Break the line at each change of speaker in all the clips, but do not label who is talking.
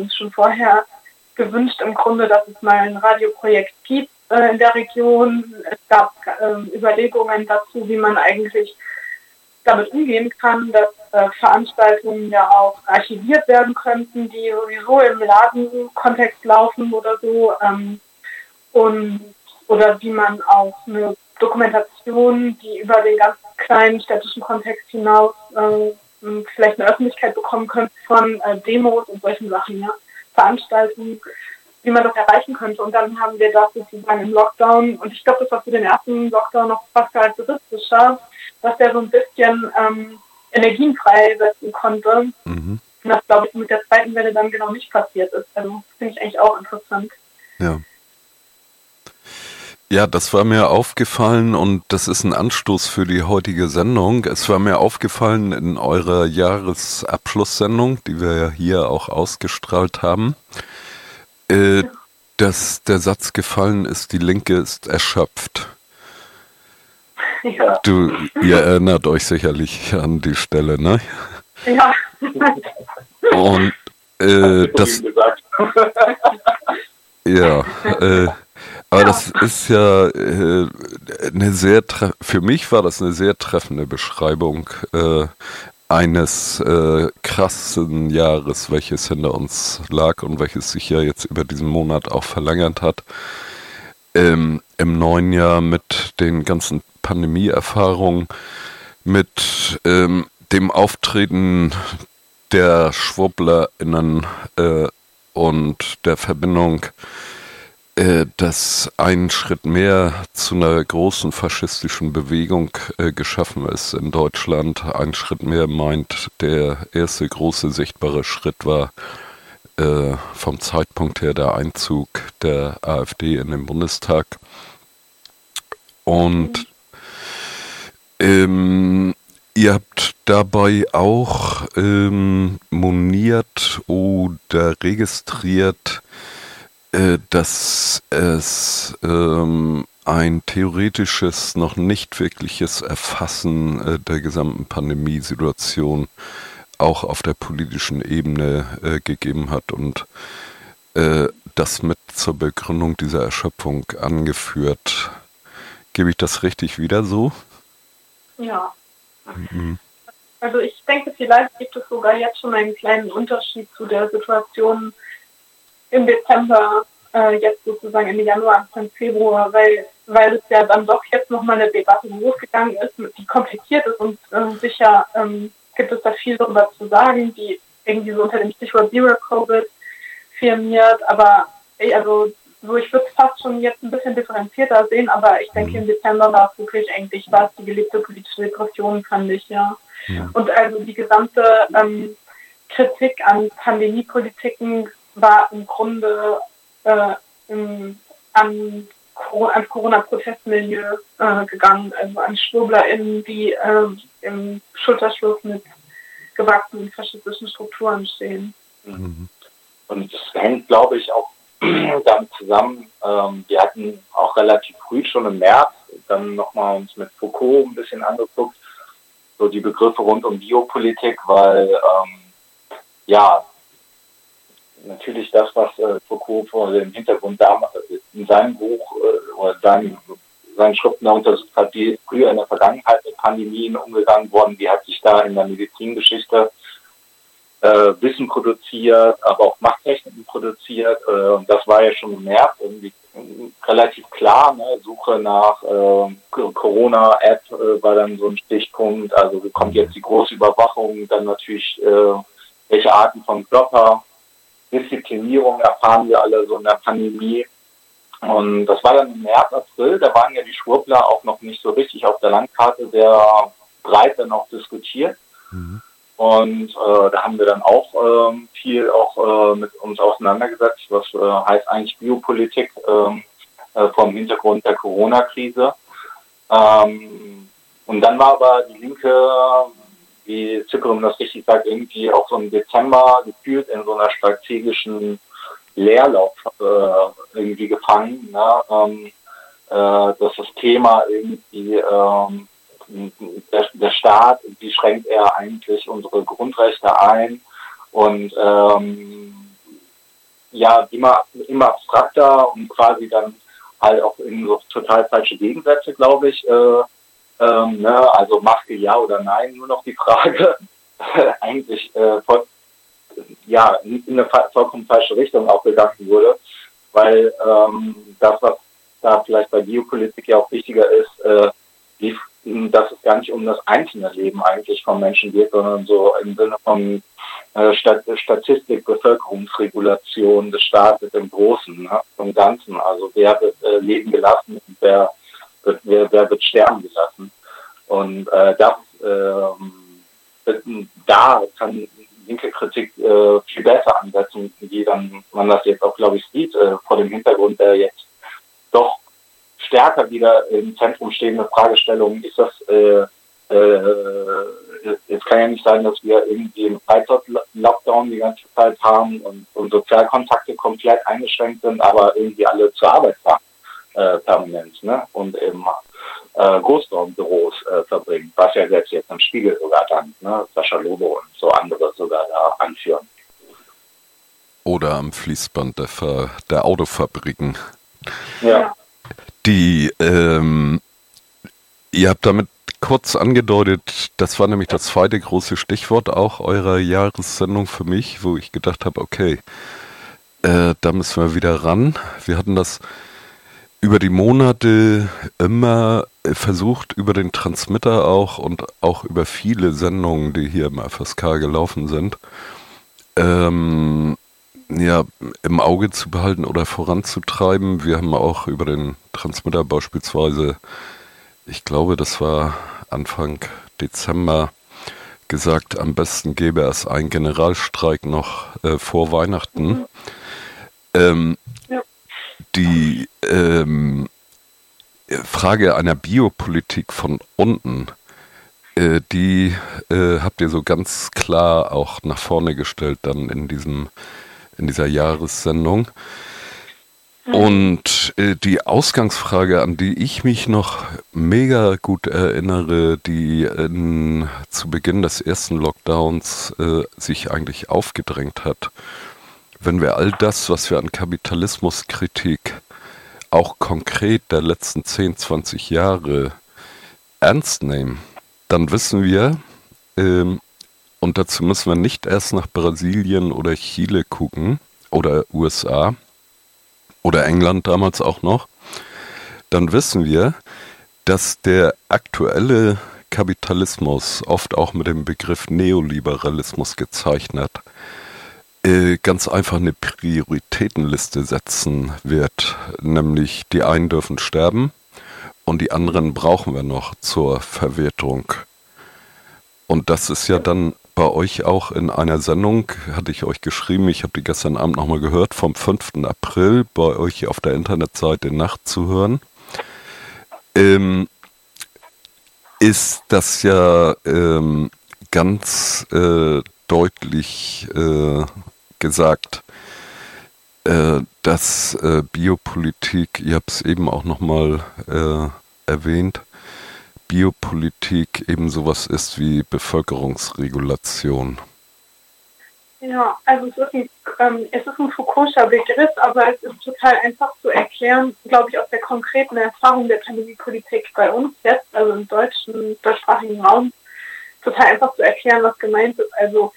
uns schon vorher gewünscht im Grunde, dass es mal ein Radioprojekt gibt äh, in der Region. Es gab äh, Überlegungen dazu, wie man eigentlich damit umgehen kann, dass äh, Veranstaltungen ja auch archiviert werden könnten, die sowieso im Ladenkontext laufen oder so. Ähm, und oder wie man auch eine Dokumentation, die über den ganz kleinen städtischen Kontext hinaus äh, vielleicht eine Öffentlichkeit bekommen könnte von äh, Demos und solchen Sachen, ja, Veranstaltungen, wie man das erreichen könnte. Und dann haben wir das sozusagen im Lockdown, und ich glaube, das war für den ersten Lockdown noch fast charakteristischer, dass der so ein bisschen ähm, Energien freisetzen konnte. Mhm. Und das, glaube ich, mit der zweiten Welle dann genau nicht passiert ist. Also finde ich eigentlich auch interessant.
Ja. Ja, das war mir aufgefallen und das ist ein Anstoß für die heutige Sendung. Es war mir aufgefallen in eurer Jahresabschlusssendung, die wir ja hier auch ausgestrahlt haben, äh, dass der Satz gefallen ist, die Linke ist erschöpft. Ja. Du, ihr erinnert euch sicherlich an die Stelle, ne?
Ja.
Und äh, das. ja, äh, aber ja. das ist ja äh, eine sehr, für mich war das eine sehr treffende Beschreibung äh, eines äh, krassen Jahres, welches hinter uns lag und welches sich ja jetzt über diesen Monat auch verlängert hat. Ähm, Im neuen Jahr mit den ganzen Pandemieerfahrungen, mit ähm, dem Auftreten der SchwurblerInnen äh, und der Verbindung äh, dass ein Schritt mehr zu einer großen faschistischen Bewegung äh, geschaffen ist in Deutschland. Ein Schritt mehr meint, der erste große sichtbare Schritt war äh, vom Zeitpunkt her der Einzug der AfD in den Bundestag. Und ähm, ihr habt dabei auch ähm, moniert oder registriert, dass es ähm, ein theoretisches, noch nicht wirkliches Erfassen äh, der gesamten Pandemiesituation auch auf der politischen Ebene äh, gegeben hat und äh, das mit zur Begründung dieser Erschöpfung angeführt. Gebe ich das richtig wieder so?
Ja. Mhm. Also ich denke, vielleicht gibt es sogar jetzt schon einen kleinen Unterschied zu der Situation im Dezember, äh, jetzt sozusagen Ende Januar, Anfang Februar, weil, weil es ja dann doch jetzt nochmal eine Debatte losgegangen ist, die kompliziert ist und äh, sicher ähm, gibt es da viel darüber zu sagen, die irgendwie so unter dem Stichwort Zero Covid firmiert, aber also so ich würde es fast schon jetzt ein bisschen differenzierter sehen, aber ich denke im Dezember war es wirklich eigentlich war es die gelebte politische Depression, fand ich, ja. ja. Und also die gesamte ähm, Kritik an Pandemiepolitiken war im Grunde äh, im, an, ans Corona-Protestmilieu äh, gegangen, also an SchwurblerInnen, die äh, im Schulterschluss mit gewachsenen faschistischen Strukturen stehen.
Mhm. Und das hängt, glaube ich, auch damit zusammen. Ähm, wir hatten auch relativ früh schon im März dann nochmal uns mit Foucault ein bisschen angeguckt, so die Begriffe rund um Biopolitik, weil ähm, ja, natürlich das, was äh, Foucault vor dem Hintergrund damals in seinem Buch äh, oder seinen, seinen Schriften untersucht hat, wie früher in der Vergangenheit mit Pandemien umgegangen worden, wie hat sich da in der Medizingeschichte äh, Wissen produziert, aber auch Machttechniken produziert. Äh, und das war ja schon März irgendwie relativ klar. Ne? Suche nach äh, Corona-App äh, war dann so ein Stichpunkt. Also kommt jetzt die große Überwachung, dann natürlich äh, welche Arten von Körper Disziplinierung erfahren wir alle so in der Pandemie. Und das war dann im März, April, da waren ja die Schwurbler auch noch nicht so richtig auf der Landkarte sehr breit dann auch diskutiert. Mhm. Und äh, da haben wir dann auch ähm, viel auch äh, mit uns auseinandergesetzt, was äh, heißt eigentlich Biopolitik ähm, äh, vom Hintergrund der Corona-Krise. Ähm, und dann war aber die Linke wie Zypern das richtig sagt, irgendwie auch so im Dezember gefühlt in so einer strategischen Leerlauf äh, irgendwie gefangen, ne? ähm, äh, dass das Thema irgendwie ähm, der, der Staat, wie schränkt er eigentlich unsere Grundrechte ein und ähm, ja immer, immer abstrakter und quasi dann halt auch in so total falsche Gegensätze, glaube ich. Äh, ähm, ne? Also Maske ja oder nein, nur noch die Frage. Eigentlich äh, voll, ja, in eine vollkommen falsche Richtung auch gegangen wurde, weil ähm, das, was da vielleicht bei Biopolitik ja auch wichtiger ist, äh, die, dass es gar nicht um das einzelne Leben eigentlich von Menschen geht, sondern so im Sinne von äh, Statistik, Bevölkerungsregulation des Staates im Großen, ne, im Ganzen. Also wer wird äh, leben gelassen und wer wird, wer, wer wird sterben gelassen. Und äh, das, äh, da kann linke Kritik äh, viel besser ansetzen, wie dann man das jetzt auch, glaube ich, sieht, äh, vor dem Hintergrund der jetzt doch stärker wieder im Zentrum stehende Fragestellungen. Ist das äh, äh, es kann ja nicht sein, dass wir irgendwie im Freizeit-Lockdown die ganze Zeit haben und, und Sozialkontakte komplett eingeschränkt sind, aber irgendwie alle zur Arbeit fahren äh, permanent ne? und im äh, Großraumbüros äh, verbringen, was ja selbst jetzt im Spiegel sogar dann, ne? Sascha Lobo und so andere sogar da anführen.
Oder am Fließband der, Ver der Autofabriken.
Ja.
Die, ähm, ihr habt damit kurz angedeutet, das war nämlich das zweite große Stichwort auch eurer Jahressendung für mich, wo ich gedacht habe, okay, äh, da müssen wir wieder ran. Wir hatten das über die Monate immer versucht, über den Transmitter auch und auch über viele Sendungen, die hier im FSK gelaufen sind, ähm, ja, im Auge zu behalten oder voranzutreiben. Wir haben auch über den Transmitter beispielsweise, ich glaube, das war Anfang Dezember, gesagt, am besten gäbe es einen Generalstreik noch äh, vor Weihnachten. Mhm. Ähm, die ähm, Frage einer Biopolitik von unten, äh, die äh, habt ihr so ganz klar auch nach vorne gestellt dann in diesem in dieser Jahressendung. Mhm. Und äh, die Ausgangsfrage, an die ich mich noch mega gut erinnere, die in, zu Beginn des ersten Lockdowns äh, sich eigentlich aufgedrängt hat, wenn wir all das, was wir an Kapitalismuskritik auch konkret der letzten 10, 20 Jahre ernst nehmen, dann wissen wir, ähm, und dazu müssen wir nicht erst nach Brasilien oder Chile gucken oder USA oder England damals auch noch, dann wissen wir, dass der aktuelle Kapitalismus, oft auch mit dem Begriff Neoliberalismus gezeichnet, ganz einfach eine Prioritätenliste setzen wird. Nämlich die einen dürfen sterben und die anderen brauchen wir noch zur Verwertung. Und das ist ja dann bei euch auch in einer Sendung, hatte ich euch geschrieben, ich habe die gestern Abend nochmal gehört, vom 5. April bei euch auf der Internetseite nachzuhören. Ähm, ist das ja ähm, ganz äh, deutlich äh, gesagt, äh, dass äh, Biopolitik, ihr habt es eben auch nochmal äh, erwähnt, Biopolitik eben sowas ist wie Bevölkerungsregulation.
Ja, also es ist ein, ähm, es ist ein Foucault'scher Begriff, aber es ist total einfach zu erklären, glaube ich, aus der konkreten Erfahrung der Pandemiepolitik bei uns jetzt, also im deutschen, deutschsprachigen Raum, total einfach zu erklären, was gemeint ist. Also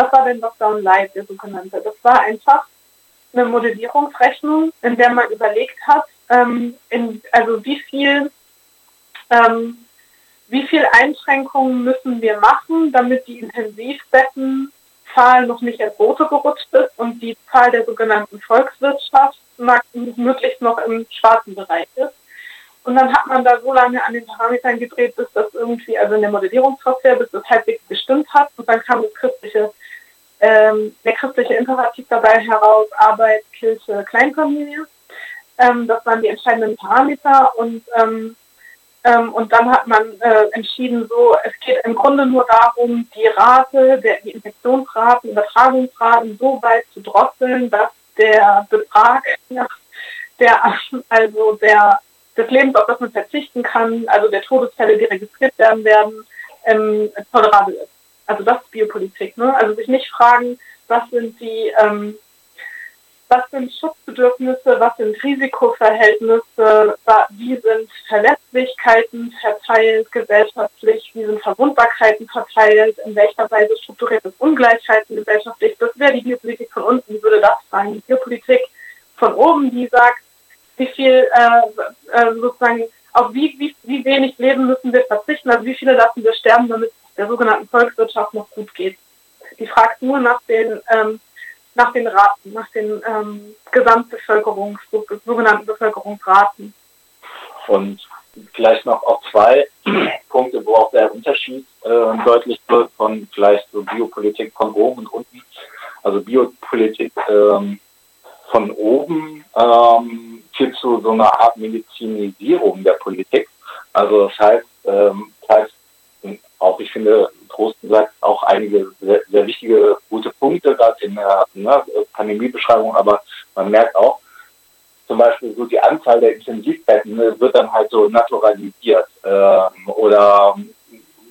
was war denn Lockdown Light, der sogenannte? Das war einfach eine Modellierungsrechnung, in der man überlegt hat, ähm, in, also wie viel, ähm, wie viel Einschränkungen müssen wir machen, damit die Intensivbettenzahl noch nicht ins Rote gerutscht ist und die Zahl der sogenannten Volkswirtschaft möglichst noch im schwarzen Bereich ist. Und dann hat man da so lange an den Parametern gedreht, bis das irgendwie, also in der Modellierungssoftware, bis das halbwegs gestimmt hat. Und dann kam das christliche ähm, der christliche Imperativ dabei heraus, Arbeit, Kirche, Kleinfamilie. Ähm, das waren die entscheidenden Parameter und ähm, ähm, und dann hat man äh, entschieden, so es geht im Grunde nur darum, die Rate, der, die Infektionsraten, Übertragungsraten so weit zu drosseln, dass der Betrag, der also der des Lebens, auf das man verzichten kann, also der Todesfälle, die registriert werden werden, ähm, tolerabel ist. Also das ist Biopolitik. Ne? Also sich nicht fragen, was sind die, ähm, was sind Schutzbedürfnisse, was sind Risikoverhältnisse, wie sind Verletzlichkeiten verteilt gesellschaftlich, wie sind Verwundbarkeiten verteilt, in welcher Weise strukturiert es Ungleichheiten gesellschaftlich. Das wäre die Biopolitik von unten, die würde das sein. Die Biopolitik von oben, die sagt, wie viel äh, äh, sozusagen, auf wie, wie, wie wenig Leben müssen wir verzichten, also wie viele lassen wir sterben, damit der sogenannten Volkswirtschaft noch gut geht. Die fragt nur nach den ähm, nach den Raten, nach den ähm, Gesamtbevölkerungs, sogenannten Bevölkerungsraten.
Und vielleicht noch auch zwei Punkte, wo auch der Unterschied äh, deutlich wird von vielleicht so Biopolitik von oben und unten. Also Biopolitik ähm, von oben ähm, führt zu so einer Art Medizinisierung der Politik. Also das heißt, ähm, das heißt auch ich finde, Trost sagt auch einige sehr, sehr wichtige, gute Punkte gerade in der ne, Pandemiebeschreibung, aber man merkt auch, zum Beispiel so die Anzahl der Intensivbetten ne, wird dann halt so naturalisiert ähm, oder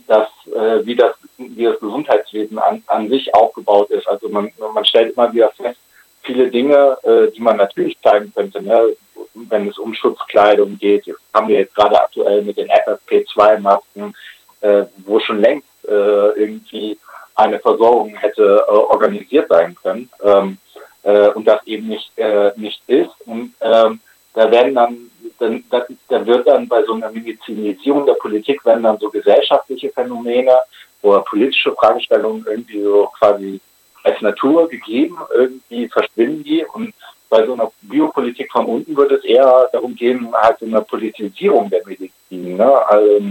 das, äh, wie das, wie das Gesundheitswesen an, an sich aufgebaut ist. Also man, man stellt immer wieder fest, viele Dinge, äh, die man natürlich zeigen könnte, ne, wenn es um Schutzkleidung geht. Jetzt haben wir jetzt gerade aktuell mit den FFP2-Masken, äh, wo schon längst äh, irgendwie eine Versorgung hätte äh, organisiert sein können ähm, äh, und das eben nicht äh, nicht ist. Und ähm, da werden dann, dann da, da wird dann bei so einer Medizinisierung der Politik werden dann so gesellschaftliche Phänomene oder politische Fragestellungen irgendwie so quasi als Natur gegeben, irgendwie verschwinden die und bei so einer Biopolitik von unten würde es eher darum gehen, halt so eine Politisierung der Medizin. Ne? Also,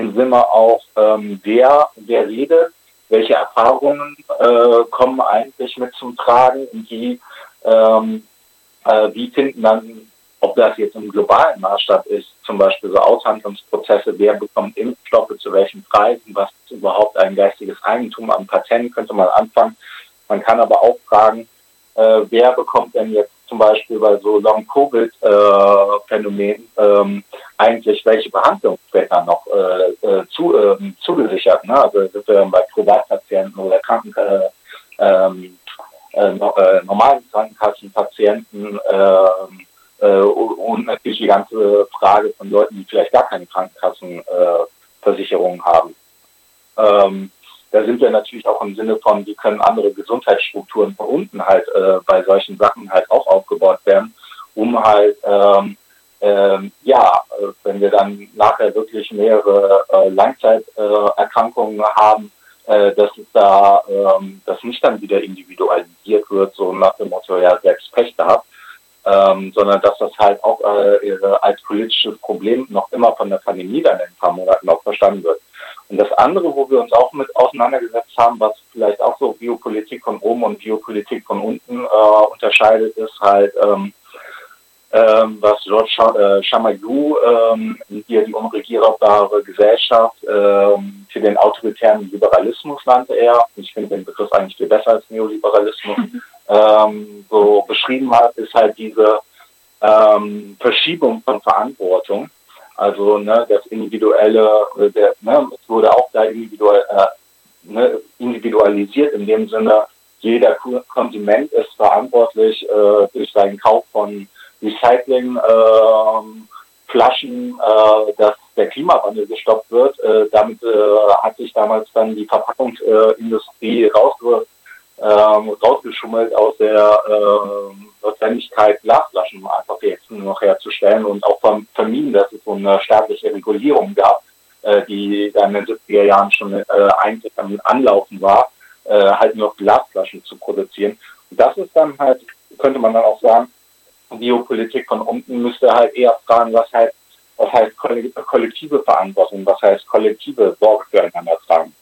im Sinne auch, ähm, wer, wer redet, welche Erfahrungen äh, kommen eigentlich mit zum Tragen und wie, ähm, äh, wie finden dann, ob das jetzt im globalen Maßstab ist, zum Beispiel so Aushandlungsprozesse, wer bekommt Impfstoffe zu welchen Preisen, was ist überhaupt ein geistiges Eigentum am Patent, könnte man anfangen. Man kann aber auch fragen, äh, wer bekommt denn jetzt zum Beispiel bei so Long-Covid-Phänomenen ähm, eigentlich welche Behandlung später noch äh, äh, zu, äh, zugesichert. Ne? Also sind wir bei Privatpatienten oder Kranken, äh, ähm, äh, normalen Krankenkassenpatienten ähm, äh, und natürlich die ganze Frage von Leuten, die vielleicht gar keine Krankenkassenversicherung haben. Ähm, da sind wir natürlich auch im Sinne von, wie können andere Gesundheitsstrukturen von unten halt äh, bei solchen Sachen halt auch aufgebaut werden, um halt ähm, ähm, ja, äh, wenn wir dann nachher wirklich mehrere äh, Langzeiterkrankungen haben, äh, dass es da, ähm, dass nicht dann wieder individualisiert wird, so nach dem Motto, ja, selbst Pech gehabt, ähm, sondern dass das halt auch äh, als politisches Problem noch immer von der Pandemie dann in ein paar Monaten auch verstanden wird. Und das andere, wo wir uns auch mit auseinandergesetzt haben, was vielleicht auch so Biopolitik von oben und Biopolitik von unten äh, unterscheidet, ist halt, ähm, ähm, was George äh, Chamayou, ähm, hier die unregierbare Gesellschaft, ähm, für den autoritären Liberalismus nannte er. Ich finde den Begriff eigentlich viel besser als Neoliberalismus. Mhm. Ähm, so beschrieben hat, ist halt diese ähm, Verschiebung von Verantwortung also ne, das individuelle, äh, der, ne, es wurde auch da individuell, äh, ne, individualisiert in dem Sinne, jeder Konsument ist verantwortlich äh, durch seinen Kauf von Recyclingflaschen, äh, dass der Klimawandel gestoppt wird. Äh, damit äh, hat sich damals dann die Verpackungsindustrie rausge ähm, rausgeschummelt aus der äh, Notwendigkeit, Glasflaschen einfach jetzt nur noch herzustellen und auch vermieden, dass es so eine staatliche Regulierung gab, äh, die dann in den 70er Jahren schon äh, eigentlich am Anlaufen war, äh, halt nur Glasflaschen zu produzieren. Und das ist dann halt, könnte man dann auch sagen, Biopolitik von unten müsste halt eher fragen, was heißt, was heißt kollektive Verantwortung, was heißt kollektive Sorge füreinander tragen.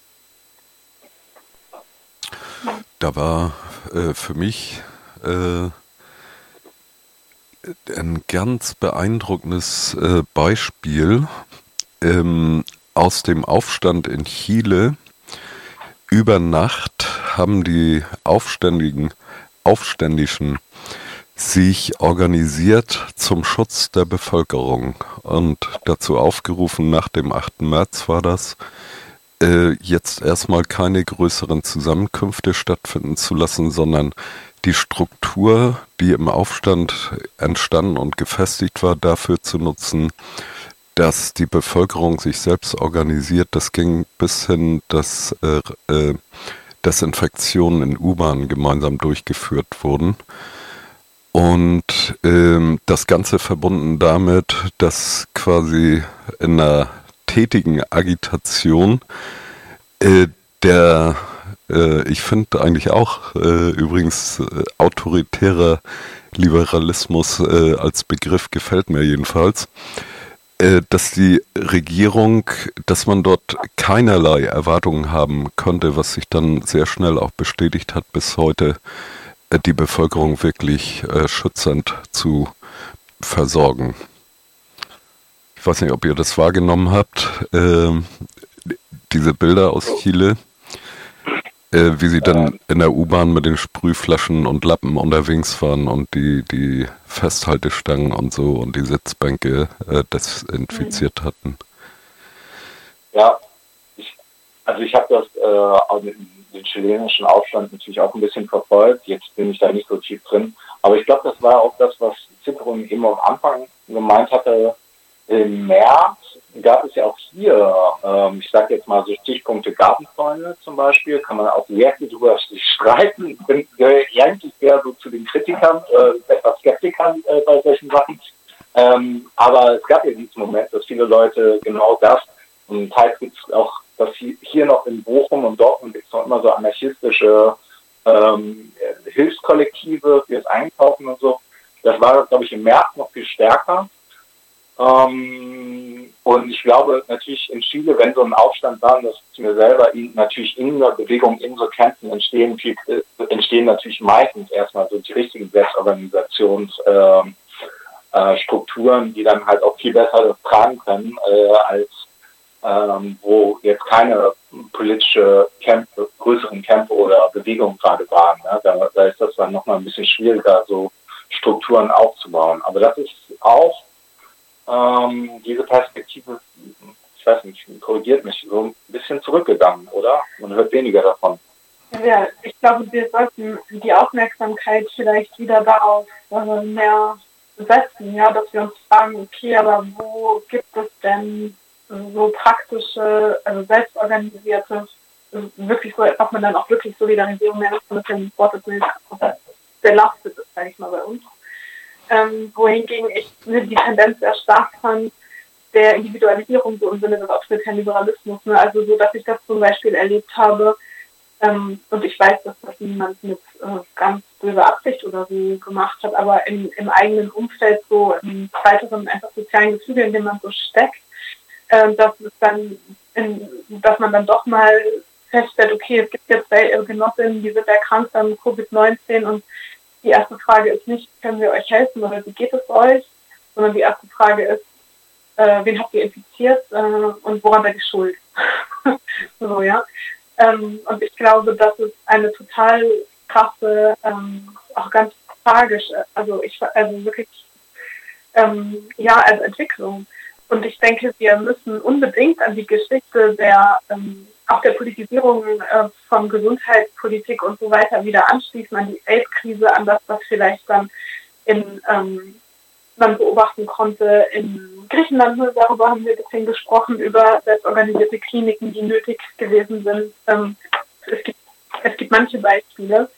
Da war äh, für mich äh, ein ganz beeindruckendes äh, Beispiel ähm, aus dem Aufstand in Chile. Über Nacht haben die Aufständigen, Aufständischen sich organisiert zum Schutz der Bevölkerung und dazu aufgerufen, nach dem 8. März war das, äh, jetzt erstmal keine größeren Zusammenkünfte stattfinden zu lassen, sondern die Struktur, die im Aufstand entstanden und gefestigt war, dafür zu nutzen, dass die Bevölkerung sich selbst organisiert. Das ging bis hin, dass äh, äh, Desinfektionen in U-Bahnen gemeinsam durchgeführt wurden. Und ähm, das Ganze verbunden damit, dass quasi in einer tätigen Agitation äh, der, äh, ich finde eigentlich auch äh, übrigens äh, autoritärer Liberalismus äh, als Begriff gefällt mir jedenfalls, äh, dass die Regierung, dass man dort keinerlei Erwartungen haben konnte, was sich dann sehr schnell auch bestätigt hat bis heute, die Bevölkerung wirklich schützend zu versorgen. Ich weiß nicht, ob ihr das wahrgenommen habt, äh, diese Bilder aus Chile, äh, wie sie dann in der U-Bahn mit den Sprühflaschen und Lappen unterwegs waren und die, die Festhaltestangen und so und die Sitzbänke äh, desinfiziert hatten.
Ja, ich, also ich habe das äh, mit den chilenischen Aufstand natürlich auch ein bisschen verfolgt. Jetzt bin ich da nicht so tief drin. Aber ich glaube, das war auch das, was Zitron eben am Anfang gemeint hatte. Im März gab es ja auch hier, ähm, ich sage jetzt mal so Stichpunkte Gartenzäune zum Beispiel, kann man auch sehr viel drüber streiten. Ich bin eigentlich eher so zu den Kritikern, äh, etwas Skeptikern äh, bei solchen Sachen. Ähm, aber es gab ja diesen Moment, dass viele Leute genau das, und teils gibt es auch das hier noch in Bochum und Dortmund gibt es noch immer so anarchistische ähm, Hilfskollektive fürs Einkaufen und so. Das war, glaube ich, im März noch viel stärker. Ähm, und ich glaube natürlich in Chile, wenn so ein Aufstand war, das ist mir selber in, natürlich in der Bewegung, in so Kämpfen entstehen, viel, äh, entstehen natürlich meistens erstmal so die richtigen Selbstorganisationsstrukturen, äh, äh, die dann halt auch viel besser tragen können, äh, als ähm, wo jetzt keine politische Kämpfe, größeren Kämpfe oder Bewegungen gerade waren. Ne? Da, da ist das dann nochmal ein bisschen schwieriger, so Strukturen aufzubauen. Aber das ist auch ähm, diese Perspektive, ich weiß nicht, korrigiert mich, so ein bisschen zurückgegangen, oder? Man hört weniger davon.
Ja, ich glaube, wir sollten die Aufmerksamkeit vielleicht wieder darauf äh, mehr setzen, ja, dass wir uns fragen, okay, aber wo gibt es denn so praktische, also selbstorganisierte, wirklich so, ob man dann auch wirklich Solidarisierung mehr mit dem Wortbild belastet ist, sage ich mal, bei uns ähm, wohingegen ich die Tendenz sehr stark fand, der Individualisierung so im Sinne des Liberalismus. Ne? Also so, dass ich das zum Beispiel erlebt habe, ähm, und ich weiß, dass das niemand mit äh, ganz böser Absicht oder so gemacht hat, aber in, im eigenen Umfeld so im weiteren einfach sozialen Gefüge, in dem man so steckt, äh, dass es dann, in, dass man dann doch mal feststellt, okay, es gibt jetzt Genossinnen, die sind erkrankt an Covid-19 und die erste Frage ist nicht, können wir euch helfen oder wie geht es euch, sondern die erste Frage ist, äh, wen habt ihr infiziert äh, und woran seid ihr schuld? so, ja. Ähm, und ich glaube, das ist eine total krasse, ähm, auch ganz tragische, also ich, also wirklich, ähm, ja, als Entwicklung. Und ich denke, wir müssen unbedingt an die Geschichte der ähm, auch der Politisierung äh, von Gesundheitspolitik und so weiter wieder anschließen an die AIDS-Krise, an das, was vielleicht dann in ähm, man beobachten konnte in Griechenland. Darüber haben wir ein bisschen gesprochen, über selbstorganisierte Kliniken, die nötig gewesen sind. Ähm, es, gibt, es gibt manche Beispiele,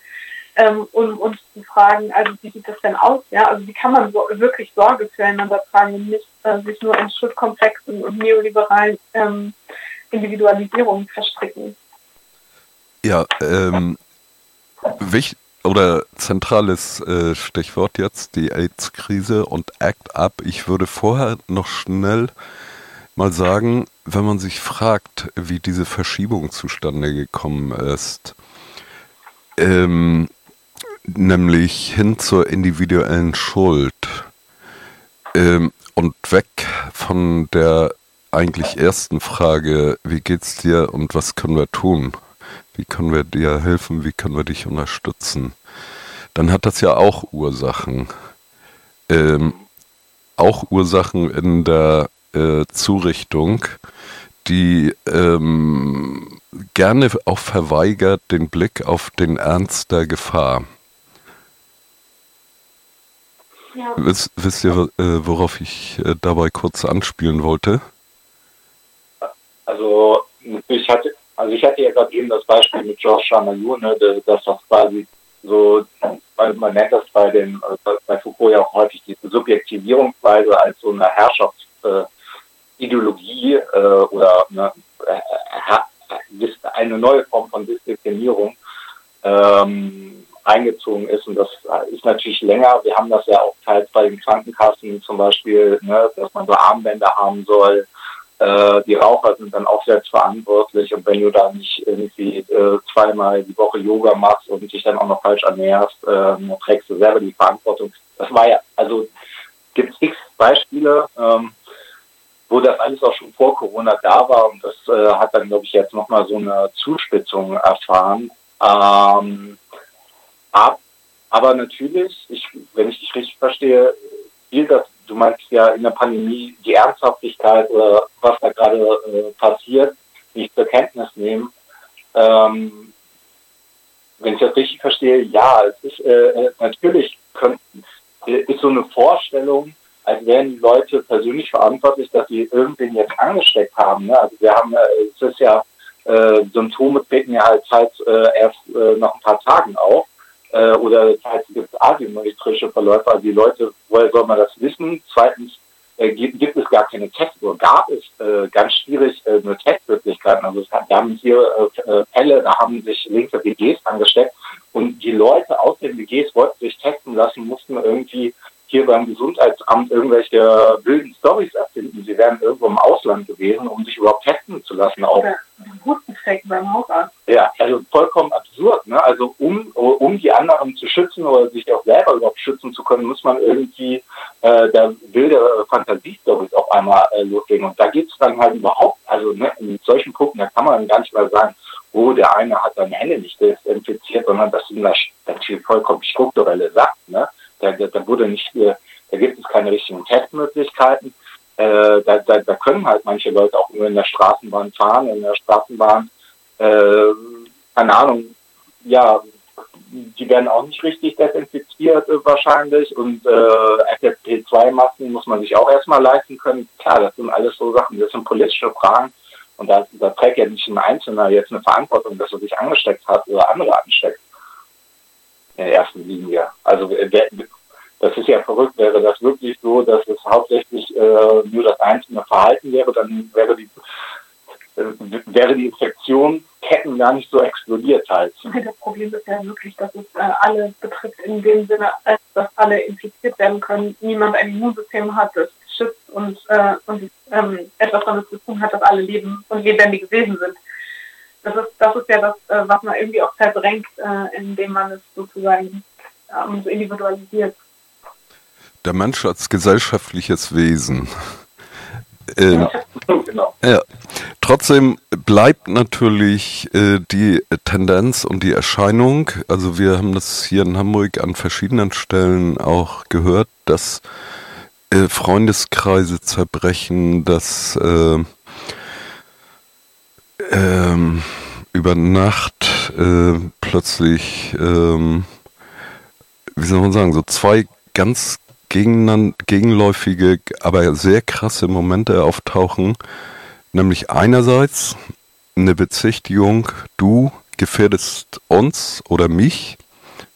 ähm, um uns zu fragen, also wie sieht das denn aus? Ja, also wie kann man so, wirklich Sorge füreinander tragen und nicht äh, sich nur in Schuldkomplexen und neoliberalen ähm, Individualisierung verstricken.
Ja, ähm, wichtig oder zentrales äh, Stichwort jetzt, die AIDS-Krise und Act Up. Ich würde vorher noch schnell mal sagen, wenn man sich fragt, wie diese Verschiebung zustande gekommen ist, ähm, nämlich hin zur individuellen Schuld ähm, und weg von der eigentlich ersten Frage, wie geht's dir und was können wir tun? Wie können wir dir helfen? Wie können wir dich unterstützen? Dann hat das ja auch Ursachen. Ähm, auch Ursachen in der äh, Zurichtung, die ähm, gerne auch verweigert den Blick auf den Ernst der Gefahr. Ja. Wisst, wisst ihr, äh, worauf ich äh, dabei kurz anspielen wollte?
Also ich hatte, also ich hatte ja gerade eben das Beispiel mit George Chamaillou, ne, dass das quasi so, man nennt das bei den, äh, bei Foucault ja auch häufig diese Subjektivierungsweise als so eine Herrschaftsideologie äh, oder eine, äh, eine neue Form von Disziplinierung ähm, eingezogen ist. Und das ist natürlich länger. Wir haben das ja auch teils bei den Krankenkassen zum Beispiel, ne, dass man so Armbänder haben soll, äh, die Raucher sind dann auch selbst verantwortlich und wenn du dann nicht irgendwie äh, zweimal die Woche Yoga machst und dich dann auch noch falsch ernährst, äh, trägst du selber die Verantwortung. Das war ja, also gibt x Beispiele, ähm, wo das alles auch schon vor Corona da war und das äh, hat dann, glaube ich, jetzt nochmal so eine Zuspitzung erfahren. Ähm, ab, aber natürlich, ich, wenn ich dich richtig verstehe, spielt das du meinst ja in der Pandemie die Ernsthaftigkeit oder was da gerade äh, passiert, nicht zur Kenntnis nehmen. Ähm, wenn ich das richtig verstehe, ja, es ist äh, äh natürlich können, äh, ist so eine Vorstellung, als wären die Leute persönlich verantwortlich, dass sie irgendwen jetzt angesteckt haben. Ne? Also wir haben, äh, es ist ja äh, Symptome treten ja halt, halt äh, erst äh, nach ein paar Tagen auf äh, oder das heißt, es gibt asymmetrische Verläufe. Also die Leute, woher soll man das wissen? Zweitens äh, gibt, gibt, es gar keine Tests oder gab es äh, ganz schwierig äh, eine Testmöglichkeiten. Also es hat, wir haben hier äh, äh Fälle, da haben sich linke WGs angesteckt und die Leute aus den WGs wollten sich testen lassen, mussten irgendwie hier beim Gesundheitsamt irgendwelche wilden Stories erfinden. Sie wären irgendwo im Ausland gewesen, um sich überhaupt testen zu lassen. Auch.
Hustenflecken beim Hausarzt.
Ja, also vollkommen absurd. Ne? Also um, um die anderen zu schützen oder sich auch selber überhaupt schützen zu können, muss man irgendwie äh, der wilde Fantasiestories auf einmal äh, loslegen. Und da geht es dann halt überhaupt, also ne, in solchen Punkten, da kann man gar nicht mal sagen, oh, der eine hat seine Hände nicht desinfiziert, sondern das sind natürlich vollkommen strukturelle Sachen. Ne? Da, da, da wurde nicht, da gibt es keine richtigen Testmöglichkeiten. Äh, da, da, da können halt manche Leute auch nur in der Straßenbahn fahren, in der Straßenbahn, äh, keine Ahnung, ja, die werden auch nicht richtig desinfiziert äh, wahrscheinlich und äh, FFP2-Masken muss man sich auch erstmal leisten können. Klar, das sind alles so Sachen, das sind politische Fragen und da, da trägt ja nicht ein Einzelner jetzt eine Verantwortung, dass er sich angesteckt hat oder andere ansteckt in der ersten Linie. Also das ist ja verrückt, wäre das wirklich so, dass es hauptsächlich äh, nur das einzelne Verhalten wäre, dann wäre die äh, wäre die Infektionsketten gar nicht so explodiert halt.
Das Problem ist ja wirklich, dass es äh, alle betrifft in dem Sinne, dass alle infiziert werden können, niemand ein Immunsystem hat, das schützt und, äh, und ähm, etwas damit zu tun hat, dass alle leben und lebendige Wesen sind das ist, das ist ja das, äh, was man irgendwie auch verdrängt, äh, indem man es sozusagen ähm, so individualisiert.
Der Mensch als gesellschaftliches Wesen. Ähm, genau. ja. Trotzdem bleibt natürlich äh, die Tendenz und die Erscheinung, also wir haben das hier in Hamburg an verschiedenen Stellen auch gehört, dass äh, Freundeskreise zerbrechen, dass äh, ähm, über Nacht äh, plötzlich, ähm, wie soll man sagen, so zwei ganz gegenläufige, aber sehr krasse Momente auftauchen. Nämlich einerseits eine Bezichtigung, du gefährdest uns oder mich,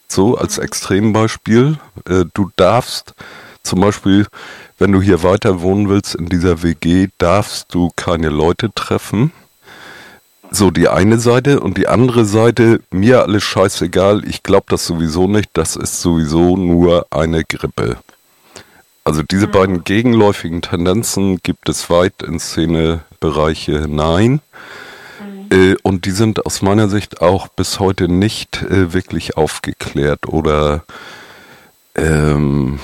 so als Extrembeispiel. Äh, du darfst zum Beispiel, wenn du hier weiter wohnen willst in dieser WG, darfst du keine Leute treffen so die eine Seite und die andere Seite, mir alles scheißegal, ich glaube das sowieso nicht, das ist sowieso nur eine Grippe. Also diese mhm. beiden gegenläufigen Tendenzen gibt es weit in Szenebereiche hinein. Mhm. Äh, und die sind aus meiner Sicht auch bis heute nicht äh, wirklich aufgeklärt oder ähm,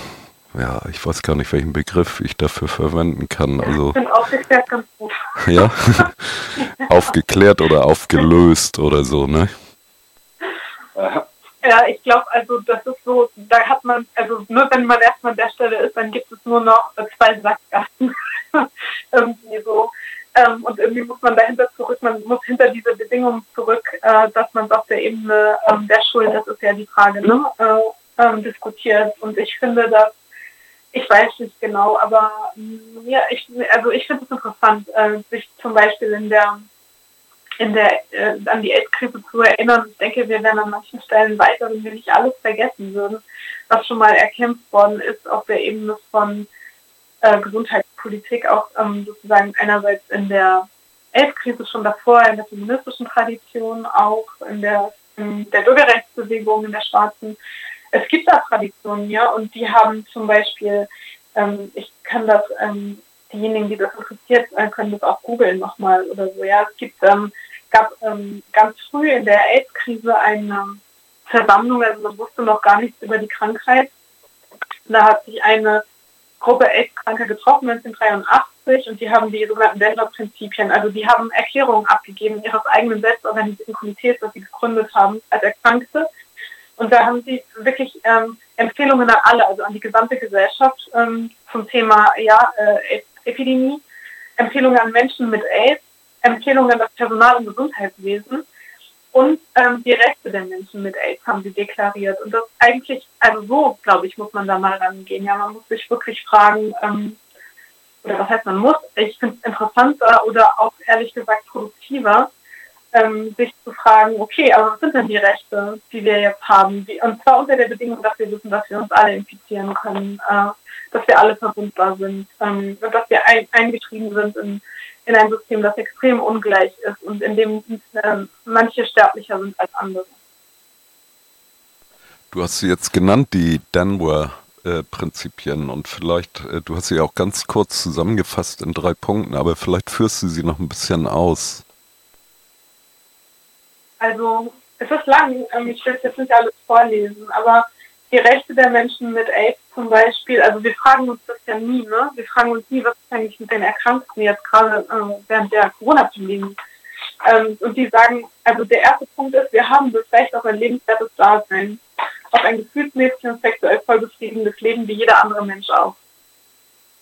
ja, ich weiß gar nicht, welchen Begriff ich dafür verwenden kann. Also, ich bin aufgeklärt ganz gut. Ja, aufgeklärt oder aufgelöst oder so, ne?
Ja, ich glaube, also das ist so, da hat man, also nur wenn man erstmal an der Stelle ist, dann gibt es nur noch zwei Sackgassen. Irgendwie so. Ähm, und irgendwie muss man dahinter zurück, man muss hinter diese Bedingungen zurück, äh, dass man es auf der Ebene ähm, der Schuld, das ist ja die Frage, ne, äh, ähm, diskutiert. Und ich finde, dass ich weiß nicht genau, aber ja, ich, also ich finde es interessant, äh, sich zum Beispiel in der in der äh, an die AIDS-Krise zu erinnern. Ich denke, wir werden an manchen Stellen weiter, wenn wir nicht alles vergessen würden, was schon mal erkämpft worden ist auf der Ebene von äh, Gesundheitspolitik, auch ähm, sozusagen einerseits in der AIDS-Krise schon davor, in der feministischen Tradition, auch in der, in der Bürgerrechtsbewegung, in der schwarzen es gibt da Traditionen, ja, und die haben zum Beispiel, ähm, ich kann das, ähm, diejenigen, die das interessiert, äh, können das auch googeln nochmal oder so, ja. Es gibt, ähm, gab ähm, ganz früh in der AIDS-Krise eine Versammlung, also man wusste noch gar nichts über die Krankheit. Da hat sich eine Gruppe AIDS-Kranker getroffen, 1983, und die haben die sogenannten Denver-Prinzipien, also die haben Erklärungen abgegeben ihres eigenen selbstorganisierten Komitees, das sie gegründet haben als Erkrankte und da haben sie wirklich ähm, Empfehlungen an alle, also an die gesamte Gesellschaft ähm, zum Thema ja, äh, Epidemie, Empfehlungen an Menschen mit AIDS, Empfehlungen an das Personal- und Gesundheitswesen und ähm, die Rechte der Menschen mit AIDS haben sie deklariert. Und das eigentlich, also so, glaube ich, muss man da mal rangehen. Ja, man muss sich wirklich fragen, ähm, oder was heißt man muss, ich finde es interessanter oder auch ehrlich gesagt produktiver, ähm, sich zu fragen, okay, aber was sind denn die Rechte, die wir jetzt haben? Wie, und zwar unter der Bedingung, dass wir wissen, dass wir uns alle infizieren können, äh, dass wir alle verbundbar sind ähm, und dass wir ein, eingetrieben sind in, in ein System, das extrem ungleich ist und in dem äh, manche sterblicher sind als andere.
Du hast sie jetzt genannt, die Denver. Äh, Prinzipien und vielleicht, äh, du hast sie auch ganz kurz zusammengefasst in drei Punkten, aber vielleicht führst du sie noch ein bisschen aus.
Also es ist lang, ähm, ich will jetzt nicht alles vorlesen, aber die Rechte der Menschen mit AIDS zum Beispiel, also wir fragen uns das ja nie, ne? Wir fragen uns nie, was ist eigentlich mit den Erkrankten jetzt gerade äh, während der Corona-Pandemie. Ähm, und die sagen, also der erste Punkt ist, wir haben das Recht auf ein lebenswertes Dasein, auf ein gefühlsmäßig und sexuell vollbefriedigendes Leben wie jeder andere Mensch auch.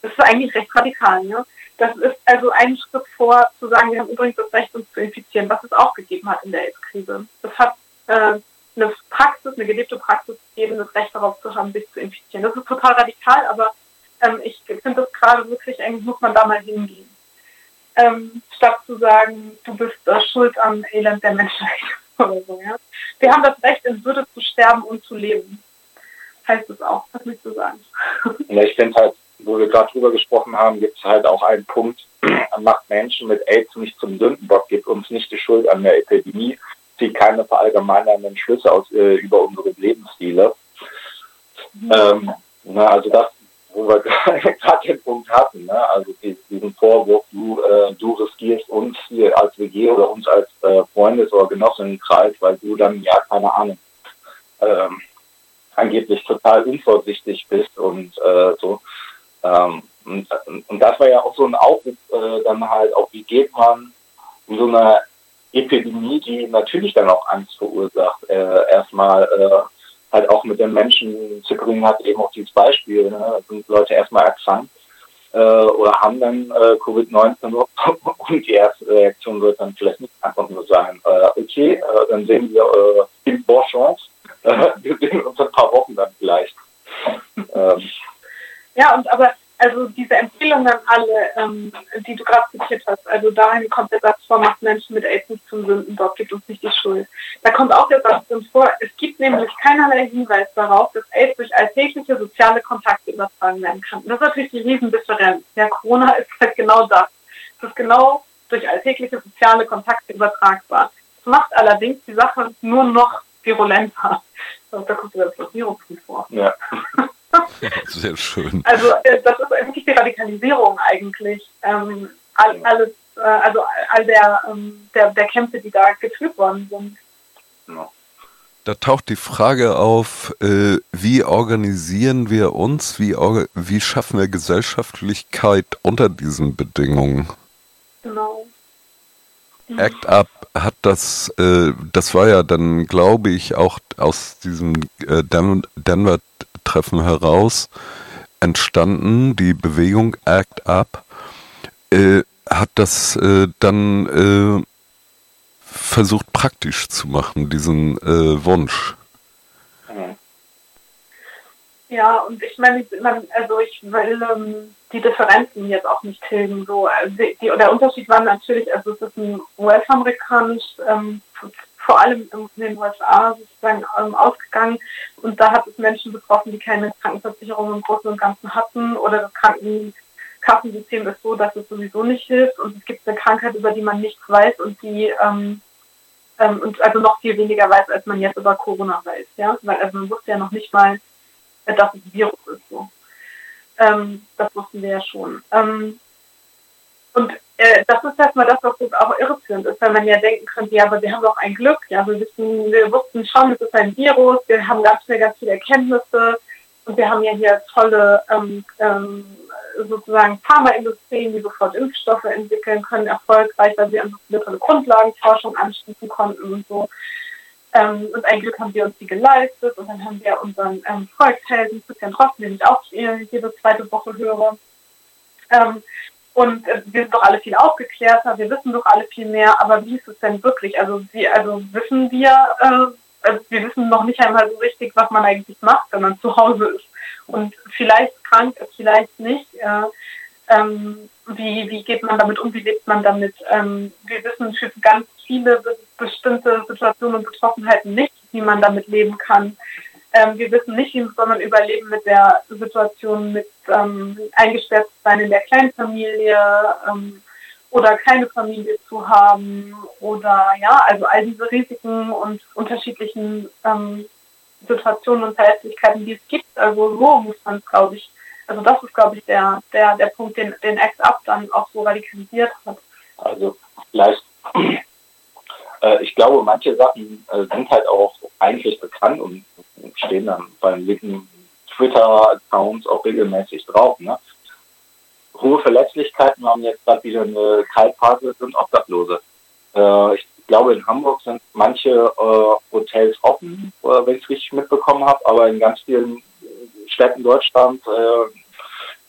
Das ist eigentlich recht radikal, ne? Das ist also ein Schritt vor, zu sagen, wir haben übrigens das Recht, uns zu infizieren, was es auch gegeben hat in der AIDS-Krise. Das hat äh, eine Praxis, eine gelebte Praxis gegeben, das Recht darauf zu haben, sich zu infizieren. Das ist total radikal, aber ähm, ich finde das gerade wirklich, eigentlich muss man da mal hingehen. Ähm, statt zu sagen, du bist äh, schuld am Elend der Menschheit oder so. Ja? Wir haben das Recht, in Würde zu sterben und zu leben. Heißt es auch, was nicht zu sagen.
Ja, ich finde halt, wo wir gerade drüber gesprochen haben, gibt es halt auch einen Punkt, macht Menschen mit AIDS nicht zum Sündenbock, gibt uns nicht die Schuld an der Epidemie, zieht keine verallgemeinernden Schlüsse aus, äh, über unsere Lebensstile. Mhm. Ähm, na, also das, wo wir gerade den Punkt hatten, ne? also diesen Vorwurf, du, äh, du riskierst uns hier als WG oder uns als äh, Freundes- oder Genossenkreis, weil du dann, ja, keine Ahnung, ähm, angeblich total unvorsichtig bist und äh, so. Ähm, und, und, das war ja auch so ein Aufruf äh, dann halt auch, wie geht man in so einer Epidemie, die natürlich dann auch Angst verursacht, äh, erstmal äh, halt auch mit den Menschen zu bringen hat, eben auch dieses Beispiel, ne? sind Leute erstmal erkrankt äh, oder haben dann äh, Covid-19 und die erste Reaktion wird dann vielleicht nicht einfach nur sein, äh, okay, äh, dann sehen wir äh, in Chance, äh, wir sehen uns in ein paar Wochen dann vielleicht.
Ähm, ja, und aber also diese Empfehlung an alle, ähm, die du gerade zitiert hast, also dahin kommt der Satz vor, macht Menschen mit AIDS nicht zum Sündenbock, gibt uns nicht die Schuld. Da kommt auch der Satz drin vor, es gibt nämlich keinerlei Hinweis darauf, dass AIDS durch alltägliche soziale Kontakte übertragen werden kann. Und das ist natürlich die Riesendifferenz. Ja, Corona ist halt genau das. Es ist genau durch alltägliche soziale Kontakte übertragbar. Das macht allerdings die Sache nur noch virulenter. Da kommt das Virus vor. Ja.
Sehr schön.
Also äh, das ist wirklich die Radikalisierung eigentlich. Ähm, all, alles, äh, also all der, ähm, der, der Kämpfe, die da geführt worden sind.
Ja. Da taucht die Frage auf, äh, wie organisieren wir uns, wie, wie schaffen wir Gesellschaftlichkeit unter diesen Bedingungen? Genau. Act Up hat das, äh, das war ja dann, glaube ich, auch aus diesem äh, Denver Treffen heraus entstanden, die Bewegung Act Up. Äh, hat das äh, dann äh, versucht praktisch zu machen, diesen äh, Wunsch.
Ja, und ich meine, also ich will ähm, die Differenzen jetzt auch nicht tilgen. So, also die, der Unterschied war natürlich, also es ist ein US-amerikanisch, ähm, vor allem in den USA sozusagen ähm, ausgegangen und da hat es Menschen betroffen, die keine Krankenversicherung im Großen und Ganzen hatten oder das Krankenkassensystem ist so, dass es sowieso nicht hilft und es gibt eine Krankheit, über die man nichts weiß und die ähm, ähm, und also noch viel weniger weiß, als man jetzt über Corona weiß, ja, weil also man wusste ja noch nicht mal, dass es ein Virus ist. So. Ähm, das wussten wir ja schon. Ähm, und äh, das ist erstmal das, was uns auch irreführend ist, weil man ja denken könnte, ja, aber wir haben doch ein Glück, ja, wir wissen, wir wussten schon, es ist ein Virus, wir haben ganz schnell ganz viele Erkenntnisse und wir haben ja hier tolle ähm, ähm, sozusagen Pharmaindustrien, die sofort Impfstoffe entwickeln können, erfolgreich, weil sie einfach eine tolle Grundlagenforschung anschließen konnten und so. Ähm, und ein Glück haben wir uns die geleistet und dann haben wir unseren ähm, Volkshelden Christian Drosten, den ich auch jede zweite Woche höre. Ähm, und äh, wir sind doch alle viel aufgeklärter, wir wissen doch alle viel mehr, aber wie ist es denn wirklich? Also, wie, also wissen wir, äh, also wir wissen noch nicht einmal so richtig, was man eigentlich macht, wenn man zu Hause ist und vielleicht krank ist, vielleicht nicht. Äh, ähm, wie, wie geht man damit um, wie lebt man damit? Ähm, wir wissen für ganz viele bestimmte Situationen und Betroffenheiten nicht, wie man damit leben kann. Ähm, wir wissen nicht, wie soll man überleben mit der Situation, mit ähm, eingesperrt sein in der Kleinfamilie ähm, oder keine Familie zu haben oder ja, also all diese Risiken und unterschiedlichen ähm, Situationen und Verletzlichkeiten, die es gibt. Also so muss man es, glaube ich, also das ist, glaube ich, der, der, der Punkt, den, den Ex-Up dann auch so radikalisiert hat.
Also vielleicht, äh, ich glaube, manche Sachen äh, sind halt auch eigentlich bekannt und stehen dann beim linken Twitter-Accounts auch regelmäßig drauf. Ne? Hohe Verletzlichkeiten haben jetzt gerade wieder eine Kaltphase, sind Obdachlose. Äh, ich glaube, in Hamburg sind manche äh, Hotels offen, äh, wenn ich es richtig mitbekommen habe, aber in ganz vielen Städten Deutschland, äh,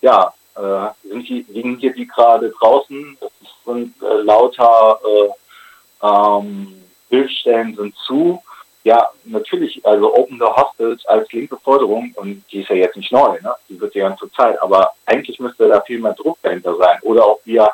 ja, äh, sind die, liegen hier die gerade draußen. Das sind äh, lauter äh, ähm, Bildstellen sind zu. Ja, natürlich, also Open the Hostels als linke Forderung, und die ist ja jetzt nicht neu, ne? die wird ja ganze Zeit, aber eigentlich müsste da viel mehr Druck dahinter sein. Oder auch wir,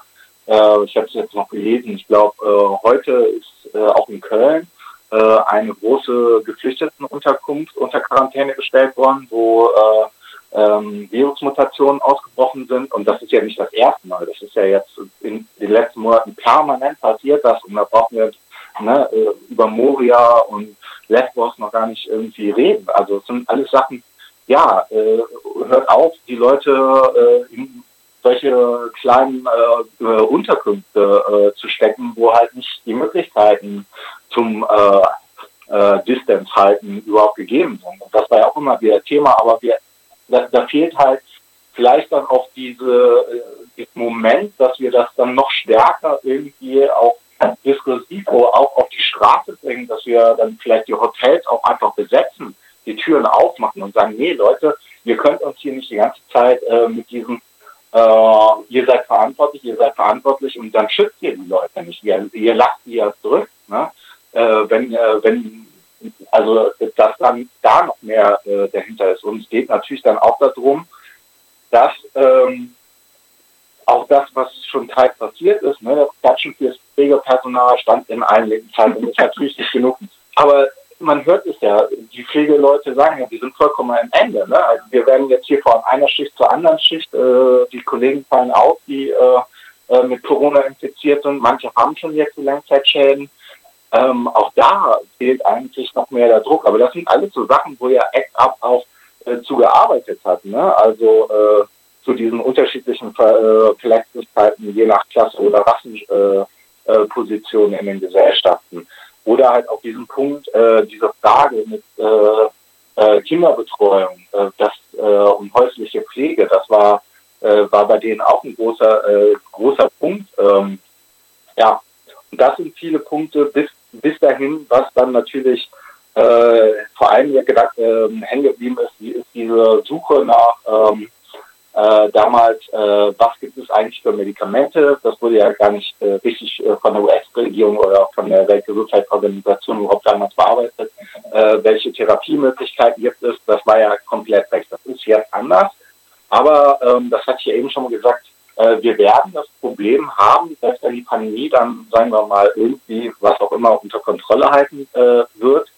äh, ich habe es jetzt noch gelesen, ich glaube, äh, heute ist äh, auch in Köln äh, eine große Geflüchtetenunterkunft unter Quarantäne gestellt worden, wo äh, ähm, Virusmutationen ausgebrochen sind. Und das ist ja nicht das erste Mal. Das ist ja jetzt in den letzten Monaten permanent passiert das. Und da brauchen wir ne, äh, über Moria und Lesbos noch gar nicht irgendwie reden. Also es sind alles Sachen, ja, äh, hört auf, die Leute äh, in solche kleinen äh, äh Unterkünfte äh, zu stecken, wo halt nicht die Möglichkeiten zum Distance halten überhaupt gegeben sind. Und das war ja auch immer wieder Thema, aber wir da, da fehlt halt vielleicht dann auch diese, äh, Moment, dass wir das dann noch stärker irgendwie auch diskursiv auch auf die Straße bringen, dass wir dann vielleicht die Hotels auch einfach besetzen, die Türen aufmachen und sagen, nee Leute, ihr könnt uns hier nicht die ganze Zeit äh, mit diesem äh, ihr seid verantwortlich, ihr seid verantwortlich und dann schützt ihr die Leute nicht. Ihr, ihr die ja zurück. Ne? Äh, wenn, äh, wenn also dass dann da noch mehr äh, dahinter ist. Und es geht natürlich dann auch darum, dass ähm, auch das, was schon teils passiert ist, ne, das Klatschen fürs Pflegepersonal stand in allen Zeitungen, ist natürlich nicht genug. Aber man hört es ja, die Pflegeleute sagen ja, die sind vollkommen am Ende. Ne? Also wir werden jetzt hier von einer Schicht zur anderen Schicht, äh, die Kollegen fallen auf, die äh, äh mit Corona infiziert sind, manche haben schon jetzt Langzeitschäden. Ähm, auch da fehlt eigentlich noch mehr der Druck. Aber das sind alles so Sachen, wo ja Act Up auch äh, zugearbeitet hat. Ne? Also äh, zu diesen unterschiedlichen äh, Verletzlichkeiten je nach Klasse oder Rassenpositionen äh, äh, in den Gesellschaften. Oder halt auch diesen Punkt, diese Frage mit Kinderbetreuung das, und häusliche Pflege, das war, war bei denen auch ein großer, großer Punkt. Ähm, ja, und das sind viele Punkte bis bis dahin, was dann natürlich äh, vor allem ja gedacht, äh, hängen geblieben ist, die, ist diese Suche nach ähm, äh, damals, äh, was gibt es eigentlich für Medikamente? Das wurde ja gar nicht äh, richtig äh, von der US-Regierung oder von der Weltgesundheitsorganisation überhaupt damals bearbeitet. Äh, welche Therapiemöglichkeiten gibt es? Das war ja komplett weg. Das ist jetzt anders. Aber ähm, das hatte ich ja eben schon mal gesagt, äh, wir werden das Problem haben, dass dann die Pandemie dann, sagen wir mal, irgendwie, was auch immer, unter Kontrolle halten äh, wird,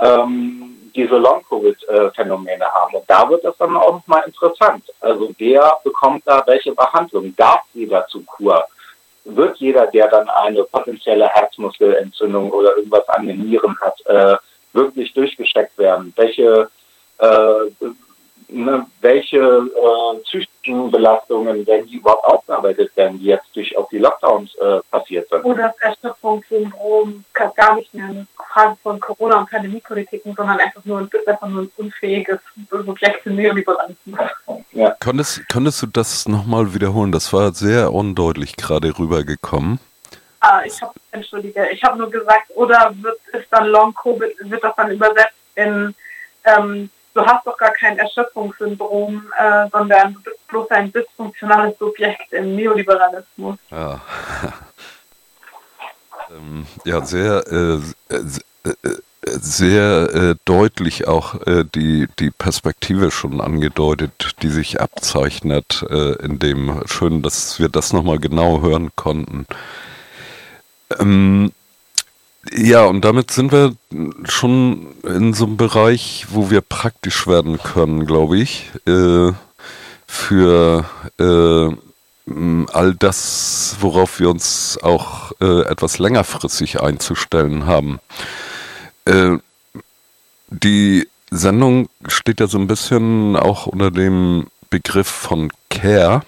ähm, diese Long-Covid-Phänomene haben. Und da wird das dann auch nochmal interessant. Also wer bekommt da welche Behandlung? Darf jeder zu Kur? Wird jeder, der dann eine potenzielle Herzmuskelentzündung oder irgendwas an den Nieren hat, äh, wirklich durchgesteckt werden? Welche äh, ne, welche äh, psychischen Belastungen werden die überhaupt aufgearbeitet werden, die jetzt durch auch die Lockdowns äh, passiert sind.
Oder das Erschöpfungssyndrom gar nicht mehr eine Frage von Corona- und Pandemiepolitiken, sondern einfach nur, ein, einfach nur ein unfähiges für Neoliberalismus.
Ja. Könntest, könntest du das nochmal wiederholen? Das war sehr undeutlich gerade rübergekommen.
Ah, ich habe, entschuldige, ich habe nur gesagt, oder wird es dann Long Covid, wird das dann übersetzt in ähm, du hast doch gar kein Erschöpfungssyndrom, äh, sondern du bist bloß ein dysfunktionales Subjekt im Neoliberalismus.
Ja, ähm, ja sehr, äh, äh, sehr äh, deutlich auch äh, die, die Perspektive schon angedeutet, die sich abzeichnet, äh, in dem schön, dass wir das nochmal genau hören konnten. Ähm, ja, und damit sind wir schon in so einem Bereich, wo wir praktisch werden können, glaube ich, äh, für äh, all das, worauf wir uns auch äh, etwas längerfristig einzustellen haben. Äh, die Sendung steht ja so ein bisschen auch unter dem Begriff von Care.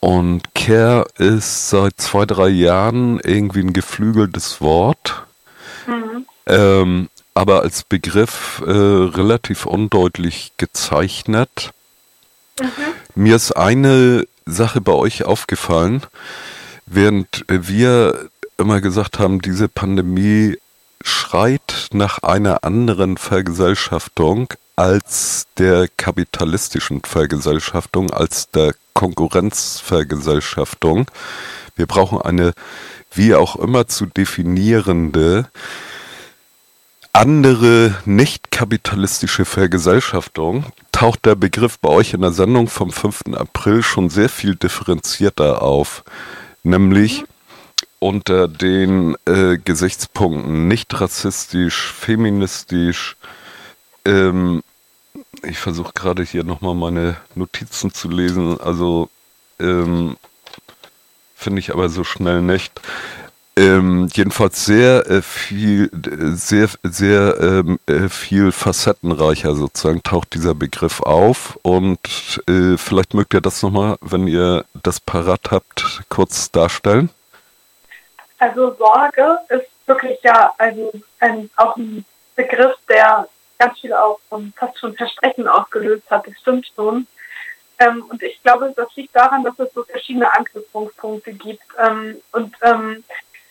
Und Care ist seit zwei, drei Jahren irgendwie ein geflügeltes Wort, mhm. ähm, aber als Begriff äh, relativ undeutlich gezeichnet. Mhm. Mir ist eine Sache bei euch aufgefallen, während wir immer gesagt haben, diese Pandemie schreit nach einer anderen Vergesellschaftung als der kapitalistischen Vergesellschaftung, als der Konkurrenzvergesellschaftung. Wir brauchen eine wie auch immer zu definierende andere nicht kapitalistische Vergesellschaftung taucht der Begriff bei euch in der Sendung vom 5. April schon sehr viel differenzierter auf, nämlich unter den äh, Gesichtspunkten nicht rassistisch, feministisch, ähm, ich versuche gerade hier nochmal meine Notizen zu lesen. Also ähm, finde ich aber so schnell nicht. Ähm, jedenfalls sehr äh, viel, sehr, sehr ähm, äh, viel facettenreicher sozusagen taucht dieser Begriff auf und äh, vielleicht mögt ihr das nochmal, wenn ihr das parat habt, kurz darstellen.
Also Sorge ist wirklich ja also ein, auch ein Begriff, der ganz viel auch um, fast schon Versprechen ausgelöst hat. Das stimmt schon. Ähm, und ich glaube, das liegt daran, dass es so verschiedene Anknüpfungspunkte gibt. Ähm, und ähm,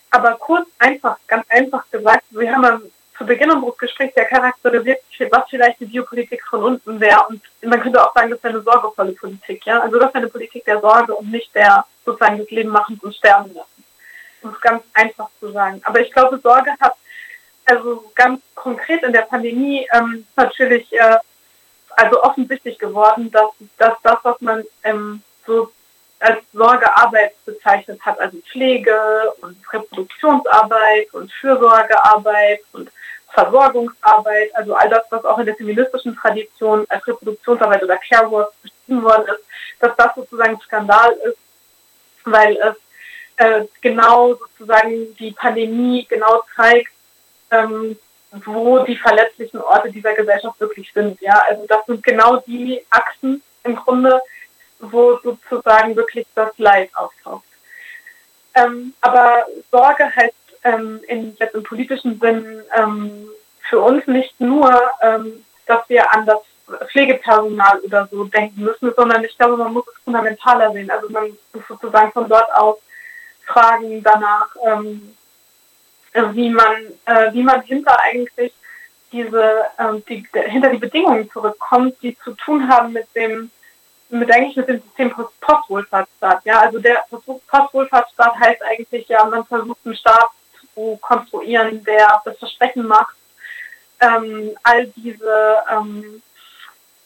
aber kurz, einfach, ganz einfach gesagt, wir haben am, zu Beginn unseres Gesprächs ja charakterisiert, was vielleicht die Biopolitik von unten wäre. Und man könnte auch sagen, das wäre eine sorgevolle Politik, ja. Also das wäre eine Politik der Sorge und nicht der sozusagen das Leben machen und sterben lassen. Um es ganz einfach zu sagen. Aber ich glaube, Sorge hat also ganz konkret in der Pandemie ähm, natürlich äh, also offensichtlich geworden, dass, dass das, was man ähm, so als Sorgearbeit bezeichnet hat, also Pflege und Reproduktionsarbeit und Fürsorgearbeit und Versorgungsarbeit, also all das, was auch in der feministischen Tradition als Reproduktionsarbeit oder Care Work beschrieben worden ist, dass das sozusagen Skandal ist, weil es äh, genau sozusagen die Pandemie genau zeigt, ähm, wo die verletzlichen Orte dieser Gesellschaft wirklich sind. Ja, also das sind genau die Achsen im Grunde, wo sozusagen wirklich das Leid auftaucht. Ähm, aber Sorge heißt ähm, in, jetzt im politischen Sinn ähm, für uns nicht nur, ähm, dass wir an das Pflegepersonal oder so denken müssen, sondern ich glaube, man muss es fundamentaler sehen. Also man muss sozusagen von dort aus fragen danach, ähm, äh, wie man, äh, wie man hinter eigentlich diese, äh, die, hinter die Bedingungen zurückkommt, die zu tun haben mit dem, mit eigentlich mit dem System Postwohlfahrtsstaat. Ja, also der Postwohlfahrtsstaat heißt eigentlich ja, man versucht einen Staat zu konstruieren, der das Versprechen macht, ähm, all diese ähm,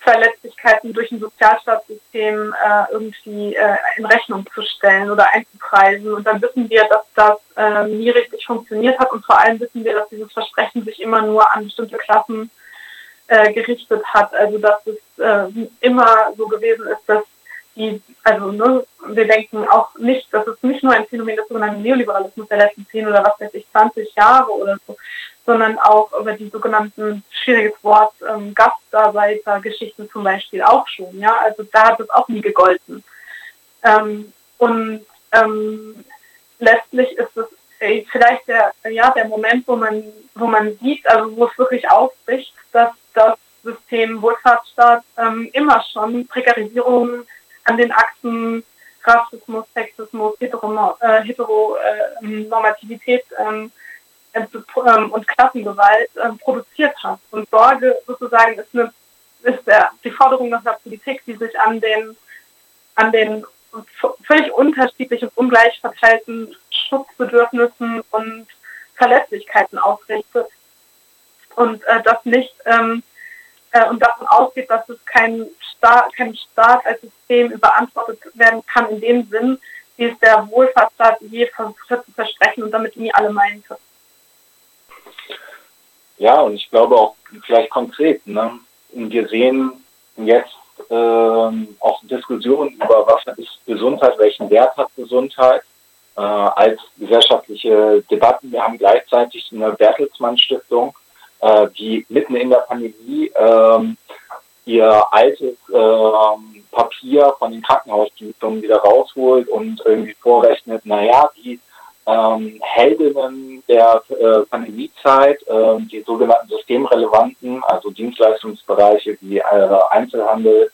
Verletzlichkeiten durch ein Sozialstaatssystem äh, irgendwie äh, in Rechnung zu stellen oder einzupreisen. Und dann wissen wir, dass das äh, nie richtig funktioniert hat und vor allem wissen wir, dass dieses Versprechen sich immer nur an bestimmte Klassen äh, gerichtet hat. Also dass es äh, immer so gewesen ist, dass die, also ne, wir denken auch nicht, das ist nicht nur ein Phänomen des sogenannten Neoliberalismus der letzten 10 oder was weiß ich, 20 Jahre oder so, sondern auch über die sogenannten, schwieriges Wort, ähm, Gastarbeitergeschichten zum Beispiel auch schon. Ja, also da hat es auch nie gegolten. Ähm, und ähm, letztlich ist es äh, vielleicht der, ja, der Moment, wo man, wo man sieht, also wo es wirklich aufbricht, dass das System Wohlfahrtsstaat ähm, immer schon Prekarisierung an den Achsen Rassismus, Sexismus, Heteronormativität Hetero, äh, ähm, ähm, und Klassengewalt ähm, produziert hat. Und Sorge sozusagen ist, eine, ist der, die Forderung nach einer Politik, die sich an den, an den völlig unterschiedlich und ungleich verteilten Schutzbedürfnissen und Verletzlichkeiten ausrichtet. Und äh, das nicht ähm, äh, und davon ausgeht, dass es kein Staat, kein Staat als System überantwortet werden kann in dem Sinn, wie es der Wohlfahrtsstaat je versucht hat zu versprechen und damit nie alle meinte.
Ja, und ich glaube auch vielleicht konkret, ne? wir sehen jetzt ähm, auch Diskussionen über, was ist Gesundheit, welchen Wert hat Gesundheit äh, als gesellschaftliche Debatten. Wir haben gleichzeitig eine Bertelsmann Stiftung, äh, die mitten in der Pandemie ähm, ihr altes ähm, Papier von den Krankenhausdiensten wieder rausholt und irgendwie vorrechnet, naja, die ähm, Heldinnen der äh, Pandemiezeit, äh, die sogenannten systemrelevanten, also Dienstleistungsbereiche wie äh, Einzelhandel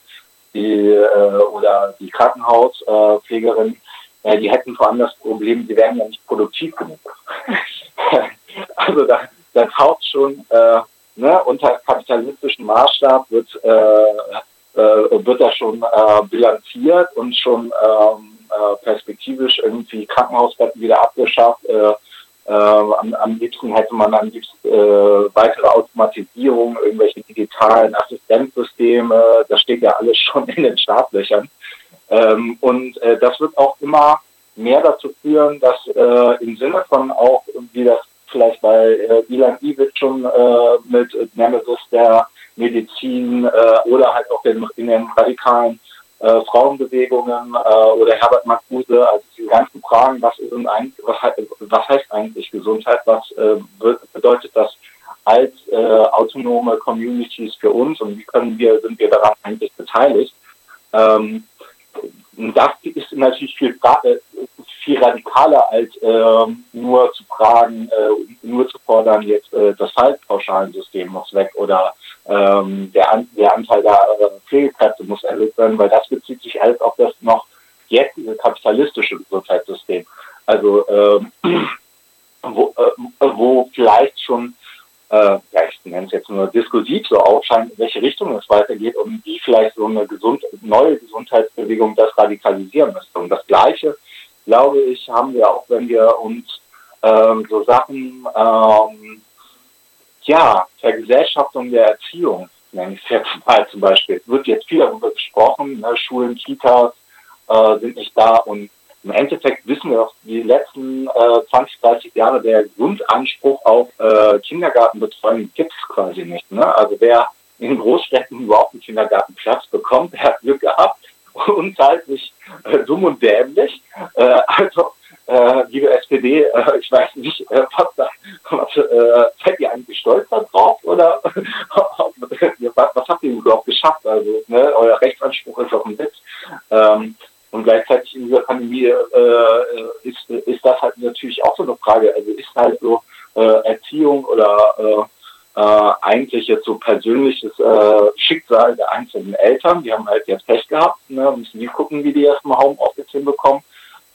die, äh, oder die Krankenhauspflegerin, äh, die hätten vor allem das Problem, sie wären ja nicht produktiv genug. also da, da taucht schon äh, ne, unter kapitalistischen Maßstab wird, äh, äh, wird da schon äh, bilanziert und schon ähm, äh, perspektivisch irgendwie Krankenhausbetten wieder abgeschafft. Äh, äh, am, am liebsten hätte man am liebsten äh, weitere Automatisierung, irgendwelche digitalen Assistenzsysteme, das steht ja alles schon in den Startlöchern. Ähm, und äh, das wird auch immer mehr dazu führen, dass äh, im Sinne von auch, wie das vielleicht bei äh, Ilan Iwit schon äh, mit Nemesis der Medizin äh, oder halt auch in, in den radikalen äh, Frauenbewegungen äh, oder Herbert Marcuse, also diese ganzen Fragen, was ist eigentlich, was, was heißt eigentlich Gesundheit, was äh, bedeutet das als äh, autonome Communities für uns und wie können wir, sind wir daran eigentlich beteiligt? Ähm, das ist natürlich viel, äh, viel radikaler als äh, nur zu fragen, äh, nur zu fordern, jetzt äh, das Fallpauschalensystem muss weg oder ähm, der, An der Anteil der äh, Pflegekräfte muss erhöht werden, weil das bezieht sich alles auf das noch jetzige kapitalistische Gesundheitssystem. Also ähm, wo, äh, wo vielleicht schon, äh, ja, ich nenne es jetzt nur diskursiv so aufscheint, in welche Richtung es weitergeht und wie vielleicht so eine gesund neue Gesundheitsbewegung das radikalisieren müsste. Und das Gleiche, glaube ich, haben wir auch, wenn wir uns ähm, so Sachen ähm, ja, Vergesellschaftung der Erziehung, nenne ich es jetzt mal zum Beispiel. Es wird jetzt viel darüber gesprochen, ne, Schulen, Kitas äh, sind nicht da und im Endeffekt wissen wir doch, die letzten äh, 20, 30 Jahre der Grundanspruch auf äh, Kindergartenbetreuung gibt es quasi nicht. Ne? Also wer in Großstädten überhaupt einen Kindergartenplatz bekommt, der hat Glück gehabt sich äh, dumm und dämlich. Äh, also äh, liebe SPD, äh, ich weiß nicht, äh, was, da, was äh, seid ihr eigentlich stolz darauf oder was, was habt ihr überhaupt geschafft? Also ne, euer Rechtsanspruch ist auf dem Witz. Ähm, und gleichzeitig in dieser Pandemie äh, ist, ist das halt natürlich auch so eine Frage. Also ist halt so äh, Erziehung oder äh, äh, eigentlich jetzt so persönliches äh, Schicksal der einzelnen Eltern. Die haben halt jetzt Pech gehabt, ne, müssen die gucken, wie die erstmal Homeoffice hinbekommen.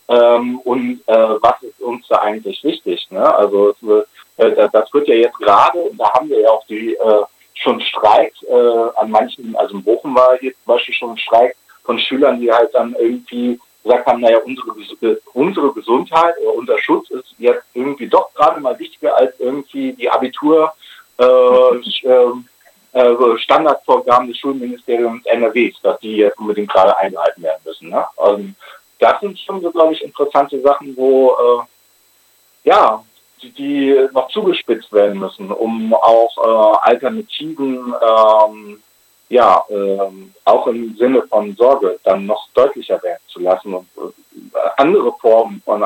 Ähm, und äh, was ist uns da eigentlich wichtig? Ne? Also äh, das wird ja jetzt gerade, und da haben wir ja auch die äh, schon Streik äh, an manchen, also in Bochum war hier zum Beispiel schon ein Streik von Schülern, die halt dann irgendwie gesagt haben, naja, unsere, äh, unsere Gesundheit oder unser Schutz ist jetzt irgendwie doch gerade mal wichtiger als irgendwie die Abitur äh, äh, äh, Standardvorgaben des Schulministeriums NRWs, dass die jetzt unbedingt gerade eingehalten werden müssen. Ne? Also, das sind schon so, glaube ich, interessante Sachen, wo äh, ja, die, die noch zugespitzt werden müssen, um auch äh, Alternativen ähm, ja, ähm, auch im Sinne von Sorge dann noch deutlicher werden zu lassen und äh, andere Formen von,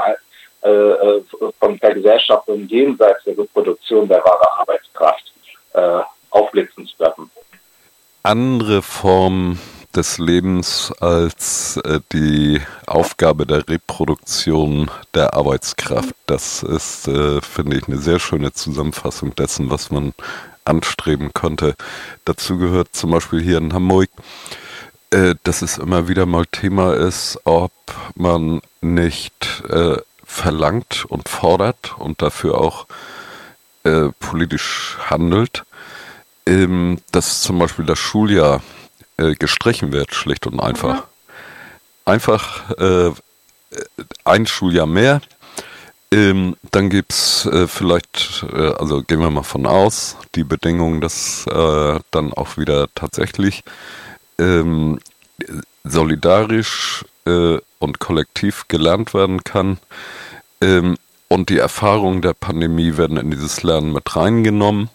äh, äh, von Vergesellschaftung jenseits der Reproduktion der wahren Arbeitskraft äh, aufblitzen zu lassen.
Andere Formen des Lebens als äh, die Aufgabe der Reproduktion der Arbeitskraft. Das ist, äh, finde ich, eine sehr schöne Zusammenfassung dessen, was man anstreben konnte. Dazu gehört zum Beispiel hier in Hamburg, äh, dass es immer wieder mal Thema ist, ob man nicht äh, verlangt und fordert und dafür auch äh, politisch handelt, ähm, dass zum Beispiel das Schuljahr äh, gestrichen wird, schlicht und einfach. Mhm. Einfach äh, ein Schuljahr mehr ähm, dann gibt's äh, vielleicht, äh, also gehen wir mal von aus, die Bedingung, dass äh, dann auch wieder tatsächlich ähm, solidarisch äh, und kollektiv gelernt werden kann. Ähm, und die Erfahrungen der Pandemie werden in dieses Lernen mit reingenommen.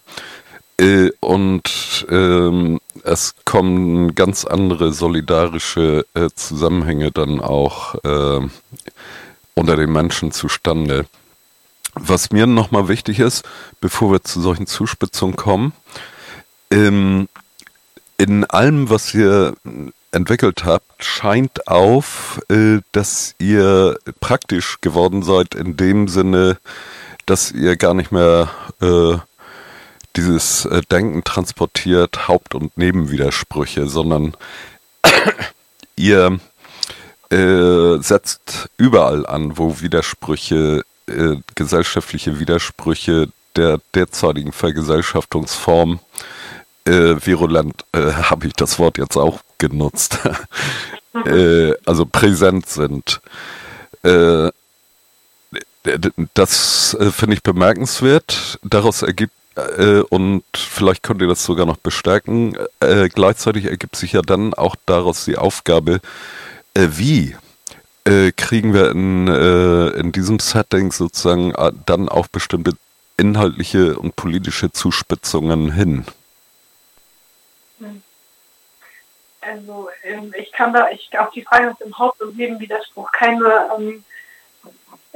Äh, und ähm, es kommen ganz andere solidarische äh, Zusammenhänge dann auch äh, unter den Menschen zustande. Was mir nochmal wichtig ist, bevor wir zu solchen Zuspitzungen kommen, ähm, in allem, was ihr entwickelt habt, scheint auf, äh, dass ihr praktisch geworden seid in dem Sinne, dass ihr gar nicht mehr äh, dieses äh, Denken transportiert, Haupt- und Nebenwidersprüche, sondern ihr setzt überall an, wo Widersprüche, gesellschaftliche Widersprüche der derzeitigen Vergesellschaftungsform äh, virulent, äh, habe ich das Wort jetzt auch genutzt, äh, also präsent sind. Äh, das äh, finde ich bemerkenswert. Daraus ergibt äh, und vielleicht könnt ihr das sogar noch bestärken. Äh, gleichzeitig ergibt sich ja dann auch daraus die Aufgabe, äh, wie kriegen wir in, in diesem Setting sozusagen dann auch bestimmte inhaltliche und politische Zuspitzungen hin?
Also ähm, ich kann da, ich auf die Frage nach dem Haupt- und Nebenwiderspruch keine, ähm,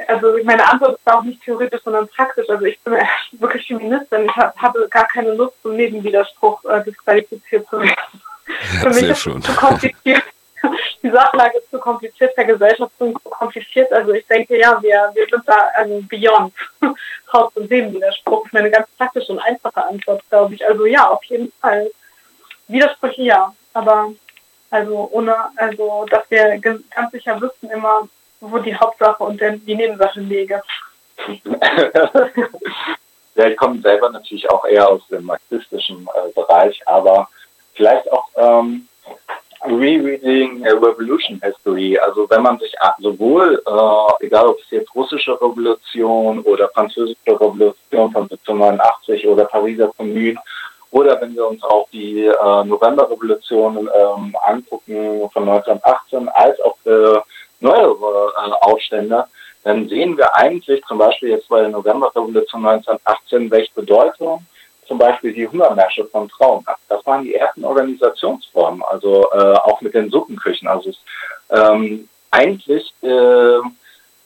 also meine Antwort ist auch nicht theoretisch, sondern praktisch. Also ich bin wirklich Feministin, ich hab, habe gar keine Lust, zum Nebenwiderspruch äh, disqualifiziert zu werden.
Ja, Für mich ist es zu
kompliziert die Sachlage ist zu kompliziert, der Gesellschaft zu kompliziert. Also ich denke, ja, wir, wir sind da also beyond Haupt- und Nebenwiderspruch. Das ist eine ganz praktische und einfache Antwort, glaube ich. Also ja, auf jeden Fall. Widersprüche ja, aber also ohne, also dass wir ganz sicher wüssten immer, wo die Hauptsache und die Nebensache liege.
ja, ich komme selber natürlich auch eher aus dem marxistischen äh, Bereich, aber vielleicht auch ähm, Rereading Revolution History. Also wenn man sich sowohl, äh, egal ob es jetzt russische Revolution oder französische Revolution von 1789 oder Pariser Kommune oder wenn wir uns auch die äh, Novemberrevolution ähm, angucken von 1918 als auch äh, neuere äh, Aufstände, dann sehen wir eigentlich zum Beispiel jetzt bei der Novemberrevolution 1918, welche Bedeutung zum Beispiel die Hungermärsche von Frauen ab. Das waren die ersten Organisationsformen, also äh, auch mit den Suppenküchen. Also ähm, eigentlich äh,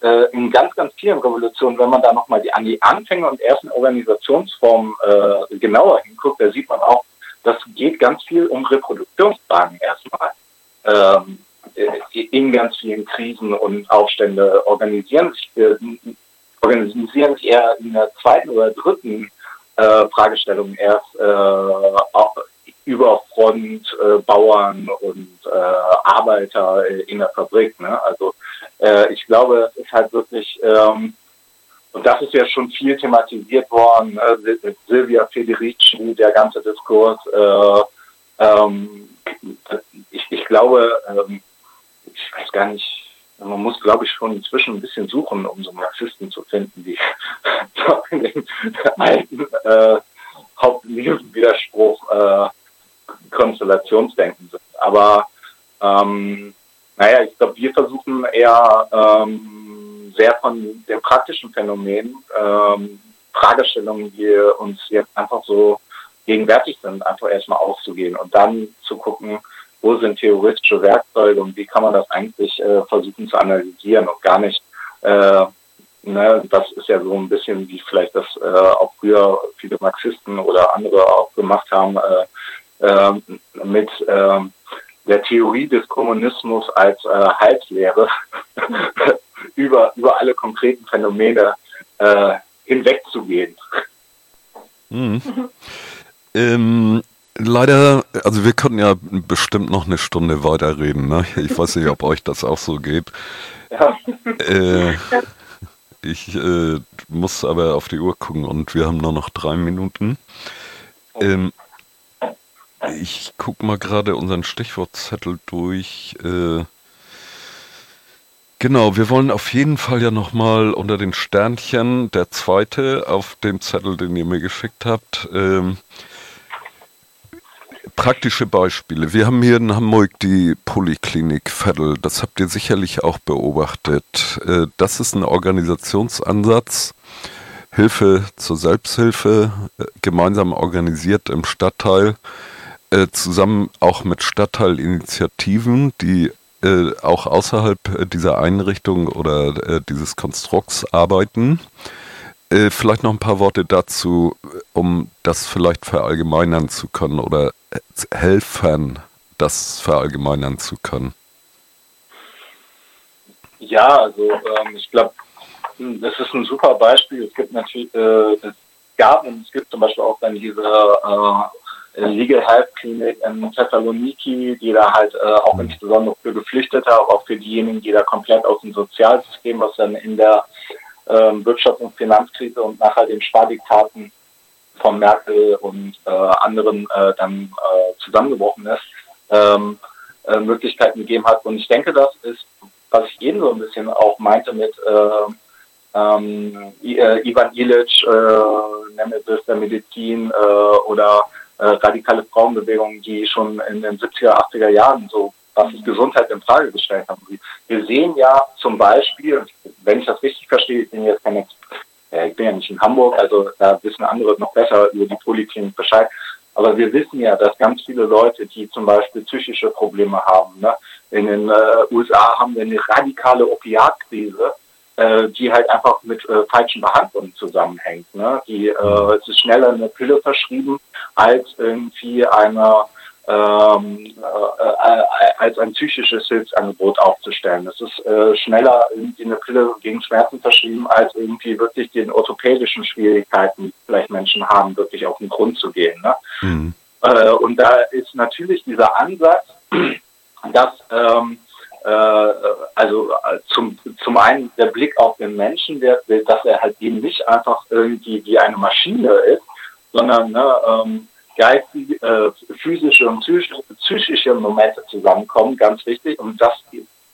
äh, in ganz, ganz vielen Revolutionen, wenn man da nochmal die, an die Anfänge und ersten Organisationsformen äh, genauer hinguckt, da sieht man auch, das geht ganz viel um Reproduktionsfragen erstmal. Ähm, in ganz vielen Krisen und Aufstände organisieren sich, äh, organisieren sich eher in der zweiten oder dritten äh, Fragestellungen erst äh, über Front, äh, Bauern und äh, Arbeiter in der Fabrik. Ne? Also äh, ich glaube, es ist halt wirklich, ähm, und das ist ja schon viel thematisiert worden, äh, Silvia Federici, der ganze Diskurs. Äh, ähm, ich, ich glaube, ähm, gar nicht, man muss, glaube ich, schon inzwischen ein bisschen suchen, um so Marxisten zu finden, die in den alten äh, Hauptwiderspruch äh, Konstellationsdenken sind. Aber ähm, naja, ich glaube, wir versuchen eher ähm, sehr von den praktischen Phänomenen, ähm, Fragestellungen, die uns jetzt einfach so gegenwärtig sind, einfach erstmal aufzugehen und dann zu gucken, wo sind theoretische Werkzeuge und wie kann man das eigentlich äh, versuchen zu analysieren und gar nicht, äh, ne, das ist ja so ein bisschen wie vielleicht das äh, auch früher viele Marxisten oder andere auch gemacht haben, äh, äh, mit äh, der Theorie des Kommunismus als äh, Heilslehre über, über alle konkreten Phänomene äh, hinwegzugehen.
Mhm. ähm, leider, also wir könnten ja bestimmt noch eine Stunde weiterreden. Ne? Ich weiß nicht, ob euch das auch so geht. Ja. Äh, ich äh, muss aber auf die Uhr gucken und wir haben nur noch drei Minuten. Ähm, ich gucke mal gerade unseren Stichwortzettel durch. Äh, genau, wir wollen auf jeden Fall ja nochmal unter den Sternchen der zweite auf dem Zettel, den ihr mir geschickt habt. Ähm, praktische Beispiele. Wir haben hier in Hamburg die Poliklinik Vettel. Das habt ihr sicherlich auch beobachtet. Äh, das ist ein Organisationsansatz. Hilfe zur Selbsthilfe, äh, gemeinsam organisiert im Stadtteil äh, zusammen auch mit Stadtteilinitiativen, die äh, auch außerhalb äh, dieser Einrichtung oder äh, dieses Konstrukts arbeiten. Äh, vielleicht noch ein paar Worte dazu, um das vielleicht verallgemeinern zu können oder helfen, das verallgemeinern zu können.
Ja, also ähm, ich glaube, hm, das ist ein super Beispiel. Es gibt natürlich, äh, es gab und es gibt zum Beispiel auch dann diese äh, Legal Health Clinic in Thessaloniki, die da halt äh, auch mhm. insbesondere für Geflüchtete, aber auch für diejenigen, die da komplett aus dem Sozialsystem, was dann in der ähm, Wirtschafts- und Finanzkrise und nachher den Spardiktaten von Merkel und äh, anderen äh, dann äh, zusammengebrochen ist, ähm, äh, Möglichkeiten gegeben hat. Und ich denke, das ist, was ich eben so ein bisschen auch meinte mit äh, ähm, Ivan Ilic, äh, Nemesis der Medizin äh, oder äh, radikale Frauenbewegungen, die schon in den 70er, 80er Jahren so was ist Gesundheit in Frage gestellt haben. Wir sehen ja zum Beispiel, wenn ich das richtig verstehe, ich bin jetzt keine, äh, ich bin ja nicht in Hamburg, also da wissen andere noch besser über die Poliklinik Bescheid. Aber wir wissen ja, dass ganz viele Leute, die zum Beispiel psychische Probleme haben, ne, in den äh, USA haben wir eine radikale Opiatkrise, äh, die halt einfach mit äh, falschen Behandlungen zusammenhängt. Ne? Die, äh, es ist schneller eine Pille verschrieben als irgendwie eine ähm, äh, äh, als ein psychisches Hilfsangebot aufzustellen. Es ist äh, schneller irgendwie eine Pille gegen Schmerzen verschrieben, als irgendwie wirklich den orthopädischen Schwierigkeiten, die vielleicht Menschen haben, wirklich auf den Grund zu gehen. Ne? Mhm. Äh, und da ist natürlich dieser Ansatz, dass ähm, äh, also äh, zum, zum einen der Blick auf den Menschen, der, dass er halt eben nicht einfach irgendwie wie eine Maschine ist, sondern ne, ähm, geistige, äh, physische und psychische, Momente zusammenkommen, ganz wichtig. Und das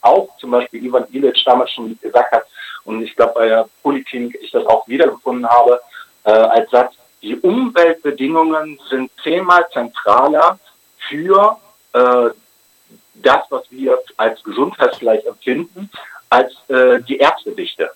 auch zum Beispiel Ivan Ilic damals schon gesagt hat, und ich glaube bei der Politik ich das auch wiedergefunden habe, äh, als Satz, die Umweltbedingungen sind zehnmal zentraler für äh, das, was wir als Gesundheit empfinden, als äh, die Ärztedichte.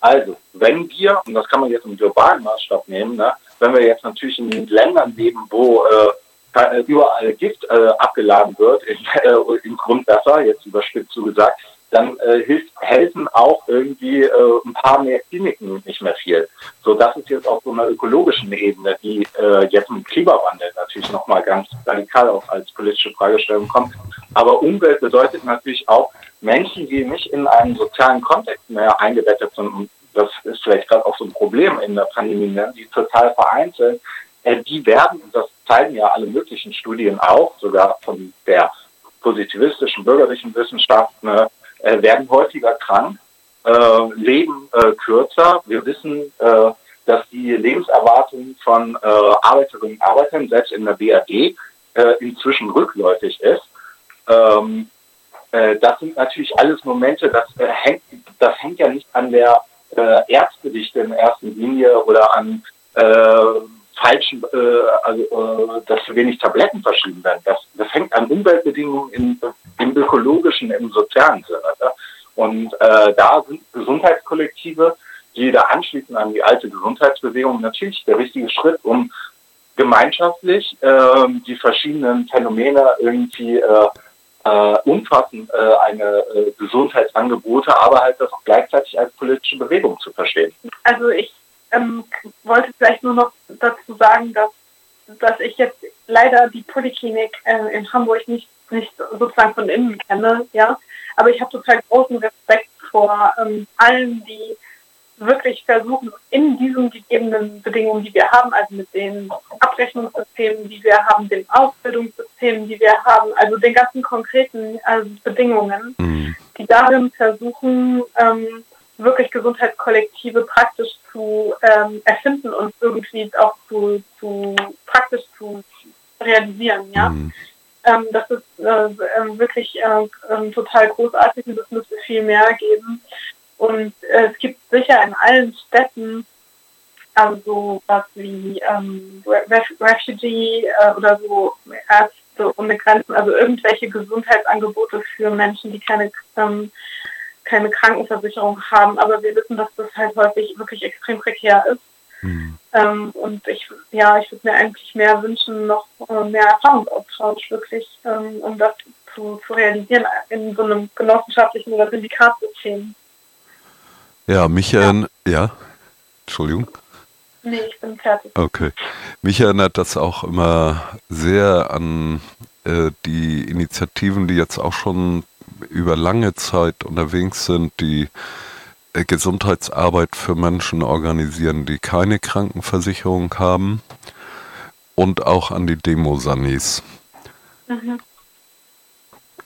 Also, wenn wir, und das kann man jetzt im globalen Maßstab nehmen, ne, wenn wir jetzt natürlich in den Ländern leben, wo äh, überall Gift äh, abgeladen wird in, äh, im Grundwasser, jetzt überspitzt so gesagt, dann äh, hilft, helfen auch irgendwie äh, ein paar mehr Kliniken nicht mehr viel. So, das ist jetzt auf so einer ökologischen Ebene, die äh, jetzt mit Klimawandel natürlich nochmal ganz radikal auch als politische Fragestellung kommt. Aber Umwelt bedeutet natürlich auch Menschen, die nicht in einen sozialen Kontext mehr eingebettet sind. Und das ist vielleicht gerade auch so ein Problem in der Pandemie, ne? die total vereinzelt, äh, die werden, und das zeigen ja alle möglichen Studien auch, sogar von der positivistischen bürgerlichen Wissenschaft, ne, äh, werden häufiger krank, äh, leben äh, kürzer. Wir wissen, äh, dass die Lebenserwartung von äh, Arbeiterinnen und Arbeitern selbst in der BRD äh, inzwischen rückläufig ist. Ähm, äh, das sind natürlich alles Momente, das, äh, hängt, das hängt ja nicht an der äh, Ärztedichte in erster Linie oder an äh, falschen, äh, also äh, dass zu wenig Tabletten verschrieben werden. Das, das hängt an Umweltbedingungen im, im ökologischen, im sozialen Sinne. Ne? Und äh, da sind Gesundheitskollektive, die da anschließen an die alte Gesundheitsbewegung, natürlich der richtige Schritt, um gemeinschaftlich äh, die verschiedenen Phänomene irgendwie äh, äh, umfassend äh, eine äh, Gesundheitsangebote, aber halt das auch gleichzeitig als politische Bewegung zu verstehen.
Also ich ähm, wollte vielleicht nur noch dazu sagen, dass, dass ich jetzt leider die Poliklinik äh, in Hamburg nicht, nicht sozusagen von innen kenne, ja. Aber ich habe total großen Respekt vor ähm, allen, die wirklich versuchen, in diesen gegebenen Bedingungen, die wir haben, also mit den Abrechnungssystemen, die wir haben, den Ausbildungssystemen, die wir haben, also den ganzen konkreten äh, Bedingungen, mhm. die darin versuchen, ähm, wirklich Gesundheitskollektive praktisch zu ähm, erfinden und irgendwie auch zu, zu praktisch zu realisieren, ja. Mhm. Ähm, das ist äh, ähm, wirklich äh, ähm, total großartig und es müsste viel mehr geben. Und äh, es gibt sicher in allen Städten also was wie ähm, Refugee äh, oder so Ärzte ohne Grenzen, also irgendwelche Gesundheitsangebote für Menschen, die keine ähm, keine Krankenversicherung haben, aber wir wissen, dass das halt häufig wirklich extrem prekär ist. Mhm. Ähm, und ich, ja, ich würde mir eigentlich mehr wünschen, noch äh, mehr Erfahrungsaustausch wirklich, ähm, um das zu, zu realisieren in so einem genossenschaftlichen oder Syndikatsystem.
Ja, Michael, ja. ja. Entschuldigung.
Nee, ich bin fertig.
Okay. Mich erinnert das auch immer sehr an äh, die Initiativen, die jetzt auch schon über lange Zeit unterwegs sind, die äh, Gesundheitsarbeit für Menschen organisieren, die keine Krankenversicherung haben und auch an die Demosanis. Mhm.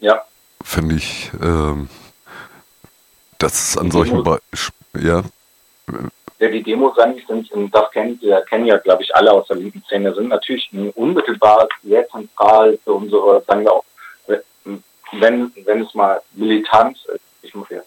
Ja.
Finde ich, äh, das an solchen, Be ja.
Ja, die Demosanis sind, das kennen, kennen ja, glaube ich, alle aus der linken Szene, sind natürlich unmittelbar sehr zentral für unsere, sagen wir auch, wenn, wenn es mal militant ist. Ich muss ja.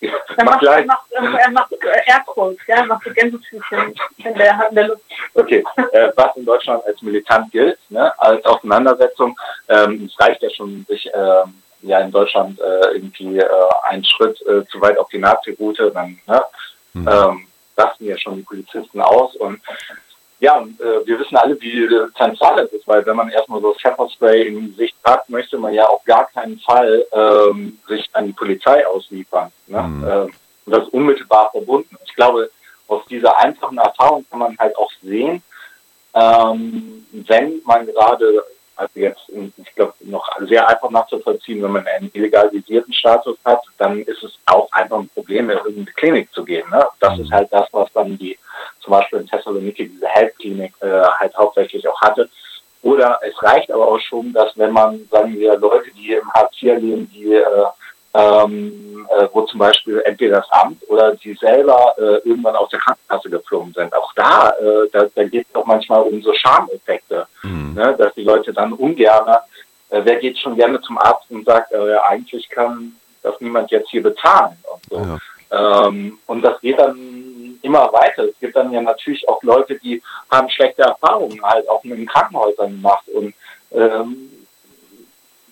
Er macht, er macht, er macht Airquotes, ja, er macht so Gänsefüßchen in der, in der Luft.
Okay, äh, was in Deutschland als militant gilt, ne, als Auseinandersetzung, ähm, es reicht ja schon, sich ähm, ja in Deutschland äh, irgendwie äh, einen Schritt äh, zu weit auf die Nazi-Route, dann ne, mhm. ähm, lassen ja schon die Polizisten aus und ja, und äh, wir wissen alle, wie äh, zentral es ist, weil wenn man erstmal so Pfefferspray in Gesicht hat, möchte man ja auf gar keinen Fall ähm, sich an die Polizei ausliefern. Ne? Mhm. Äh, und das ist unmittelbar verbunden. Ich glaube, aus dieser einfachen Erfahrung kann man halt auch sehen, ähm, wenn man gerade, also jetzt, ich glaube, noch sehr einfach nachzuvollziehen, wenn man einen illegalisierten Status hat, dann ist es auch einfach ein Problem, in irgendeine Klinik zu gehen. Ne? Das mhm. ist halt das, was dann die zum Beispiel in Thessaloniki diese Health-Klinik äh, halt hauptsächlich auch hatte. Oder es reicht aber auch schon, dass wenn man, sagen wir, Leute, die im Hartz IV leben, die äh, ähm, äh, wo zum Beispiel entweder das Amt oder die selber äh, irgendwann aus der Krankenkasse geflogen sind. Auch da, äh, da, da geht es doch manchmal um so Schameffekte, mhm. ne, dass die Leute dann ungern, äh, wer geht schon gerne zum Arzt und sagt, äh, eigentlich kann das niemand jetzt hier bezahlen und so. Ja. Ähm, und das geht dann immer weiter. Es gibt dann ja natürlich auch Leute, die haben schlechte Erfahrungen halt auch mit den Krankenhäusern gemacht und ähm,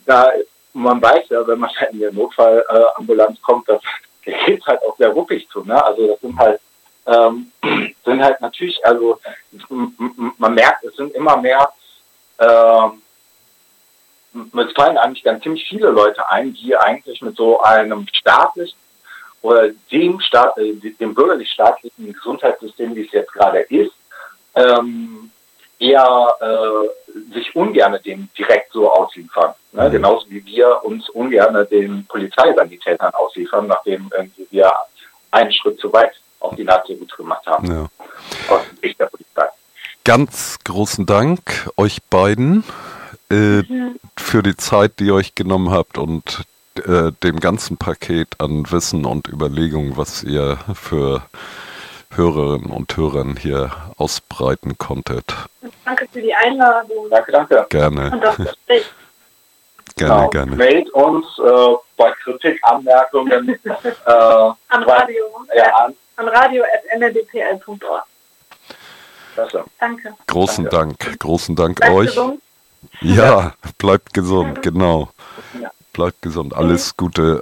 da man weiß ja, wenn man in die Notfallambulanz kommt, das geht halt auch sehr ruppig zu. Ne? Also das sind halt ähm, sind halt natürlich, also man merkt, es sind immer mehr ähm, es fallen eigentlich ganz ziemlich viele Leute ein, die eigentlich mit so einem staatlichen oder dem, Staat, äh, dem bürgerlich-staatlichen Gesundheitssystem, wie es jetzt gerade ist, ähm, eher äh, sich ungern dem direkt so ausliefern. Ne? Mhm. Genauso wie wir uns ungern den Polizeisanitätern ausliefern, nachdem irgendwie wir einen Schritt zu weit auf die Nazi-Route gemacht haben. Ja. Aus Sicht der Polizei.
Ganz großen Dank euch beiden äh, mhm. für die Zeit, die ihr euch genommen habt und äh, dem ganzen Paket an Wissen und Überlegungen, was ihr für Hörerinnen und Hörern hier ausbreiten konntet.
Danke für die Einladung.
Danke, danke.
Gerne. Und das Gerne, genau. gerne.
Meldet uns äh, bei Kritik, Anmerkungen äh,
an Radio. Ja, an, an radio.ndpl.org. Danke.
Großen Danke. Dank. Großen Dank Bleibt euch. Gesund. Ja, bleibt gesund, genau. Ja. Bleibt gesund. Alles Gute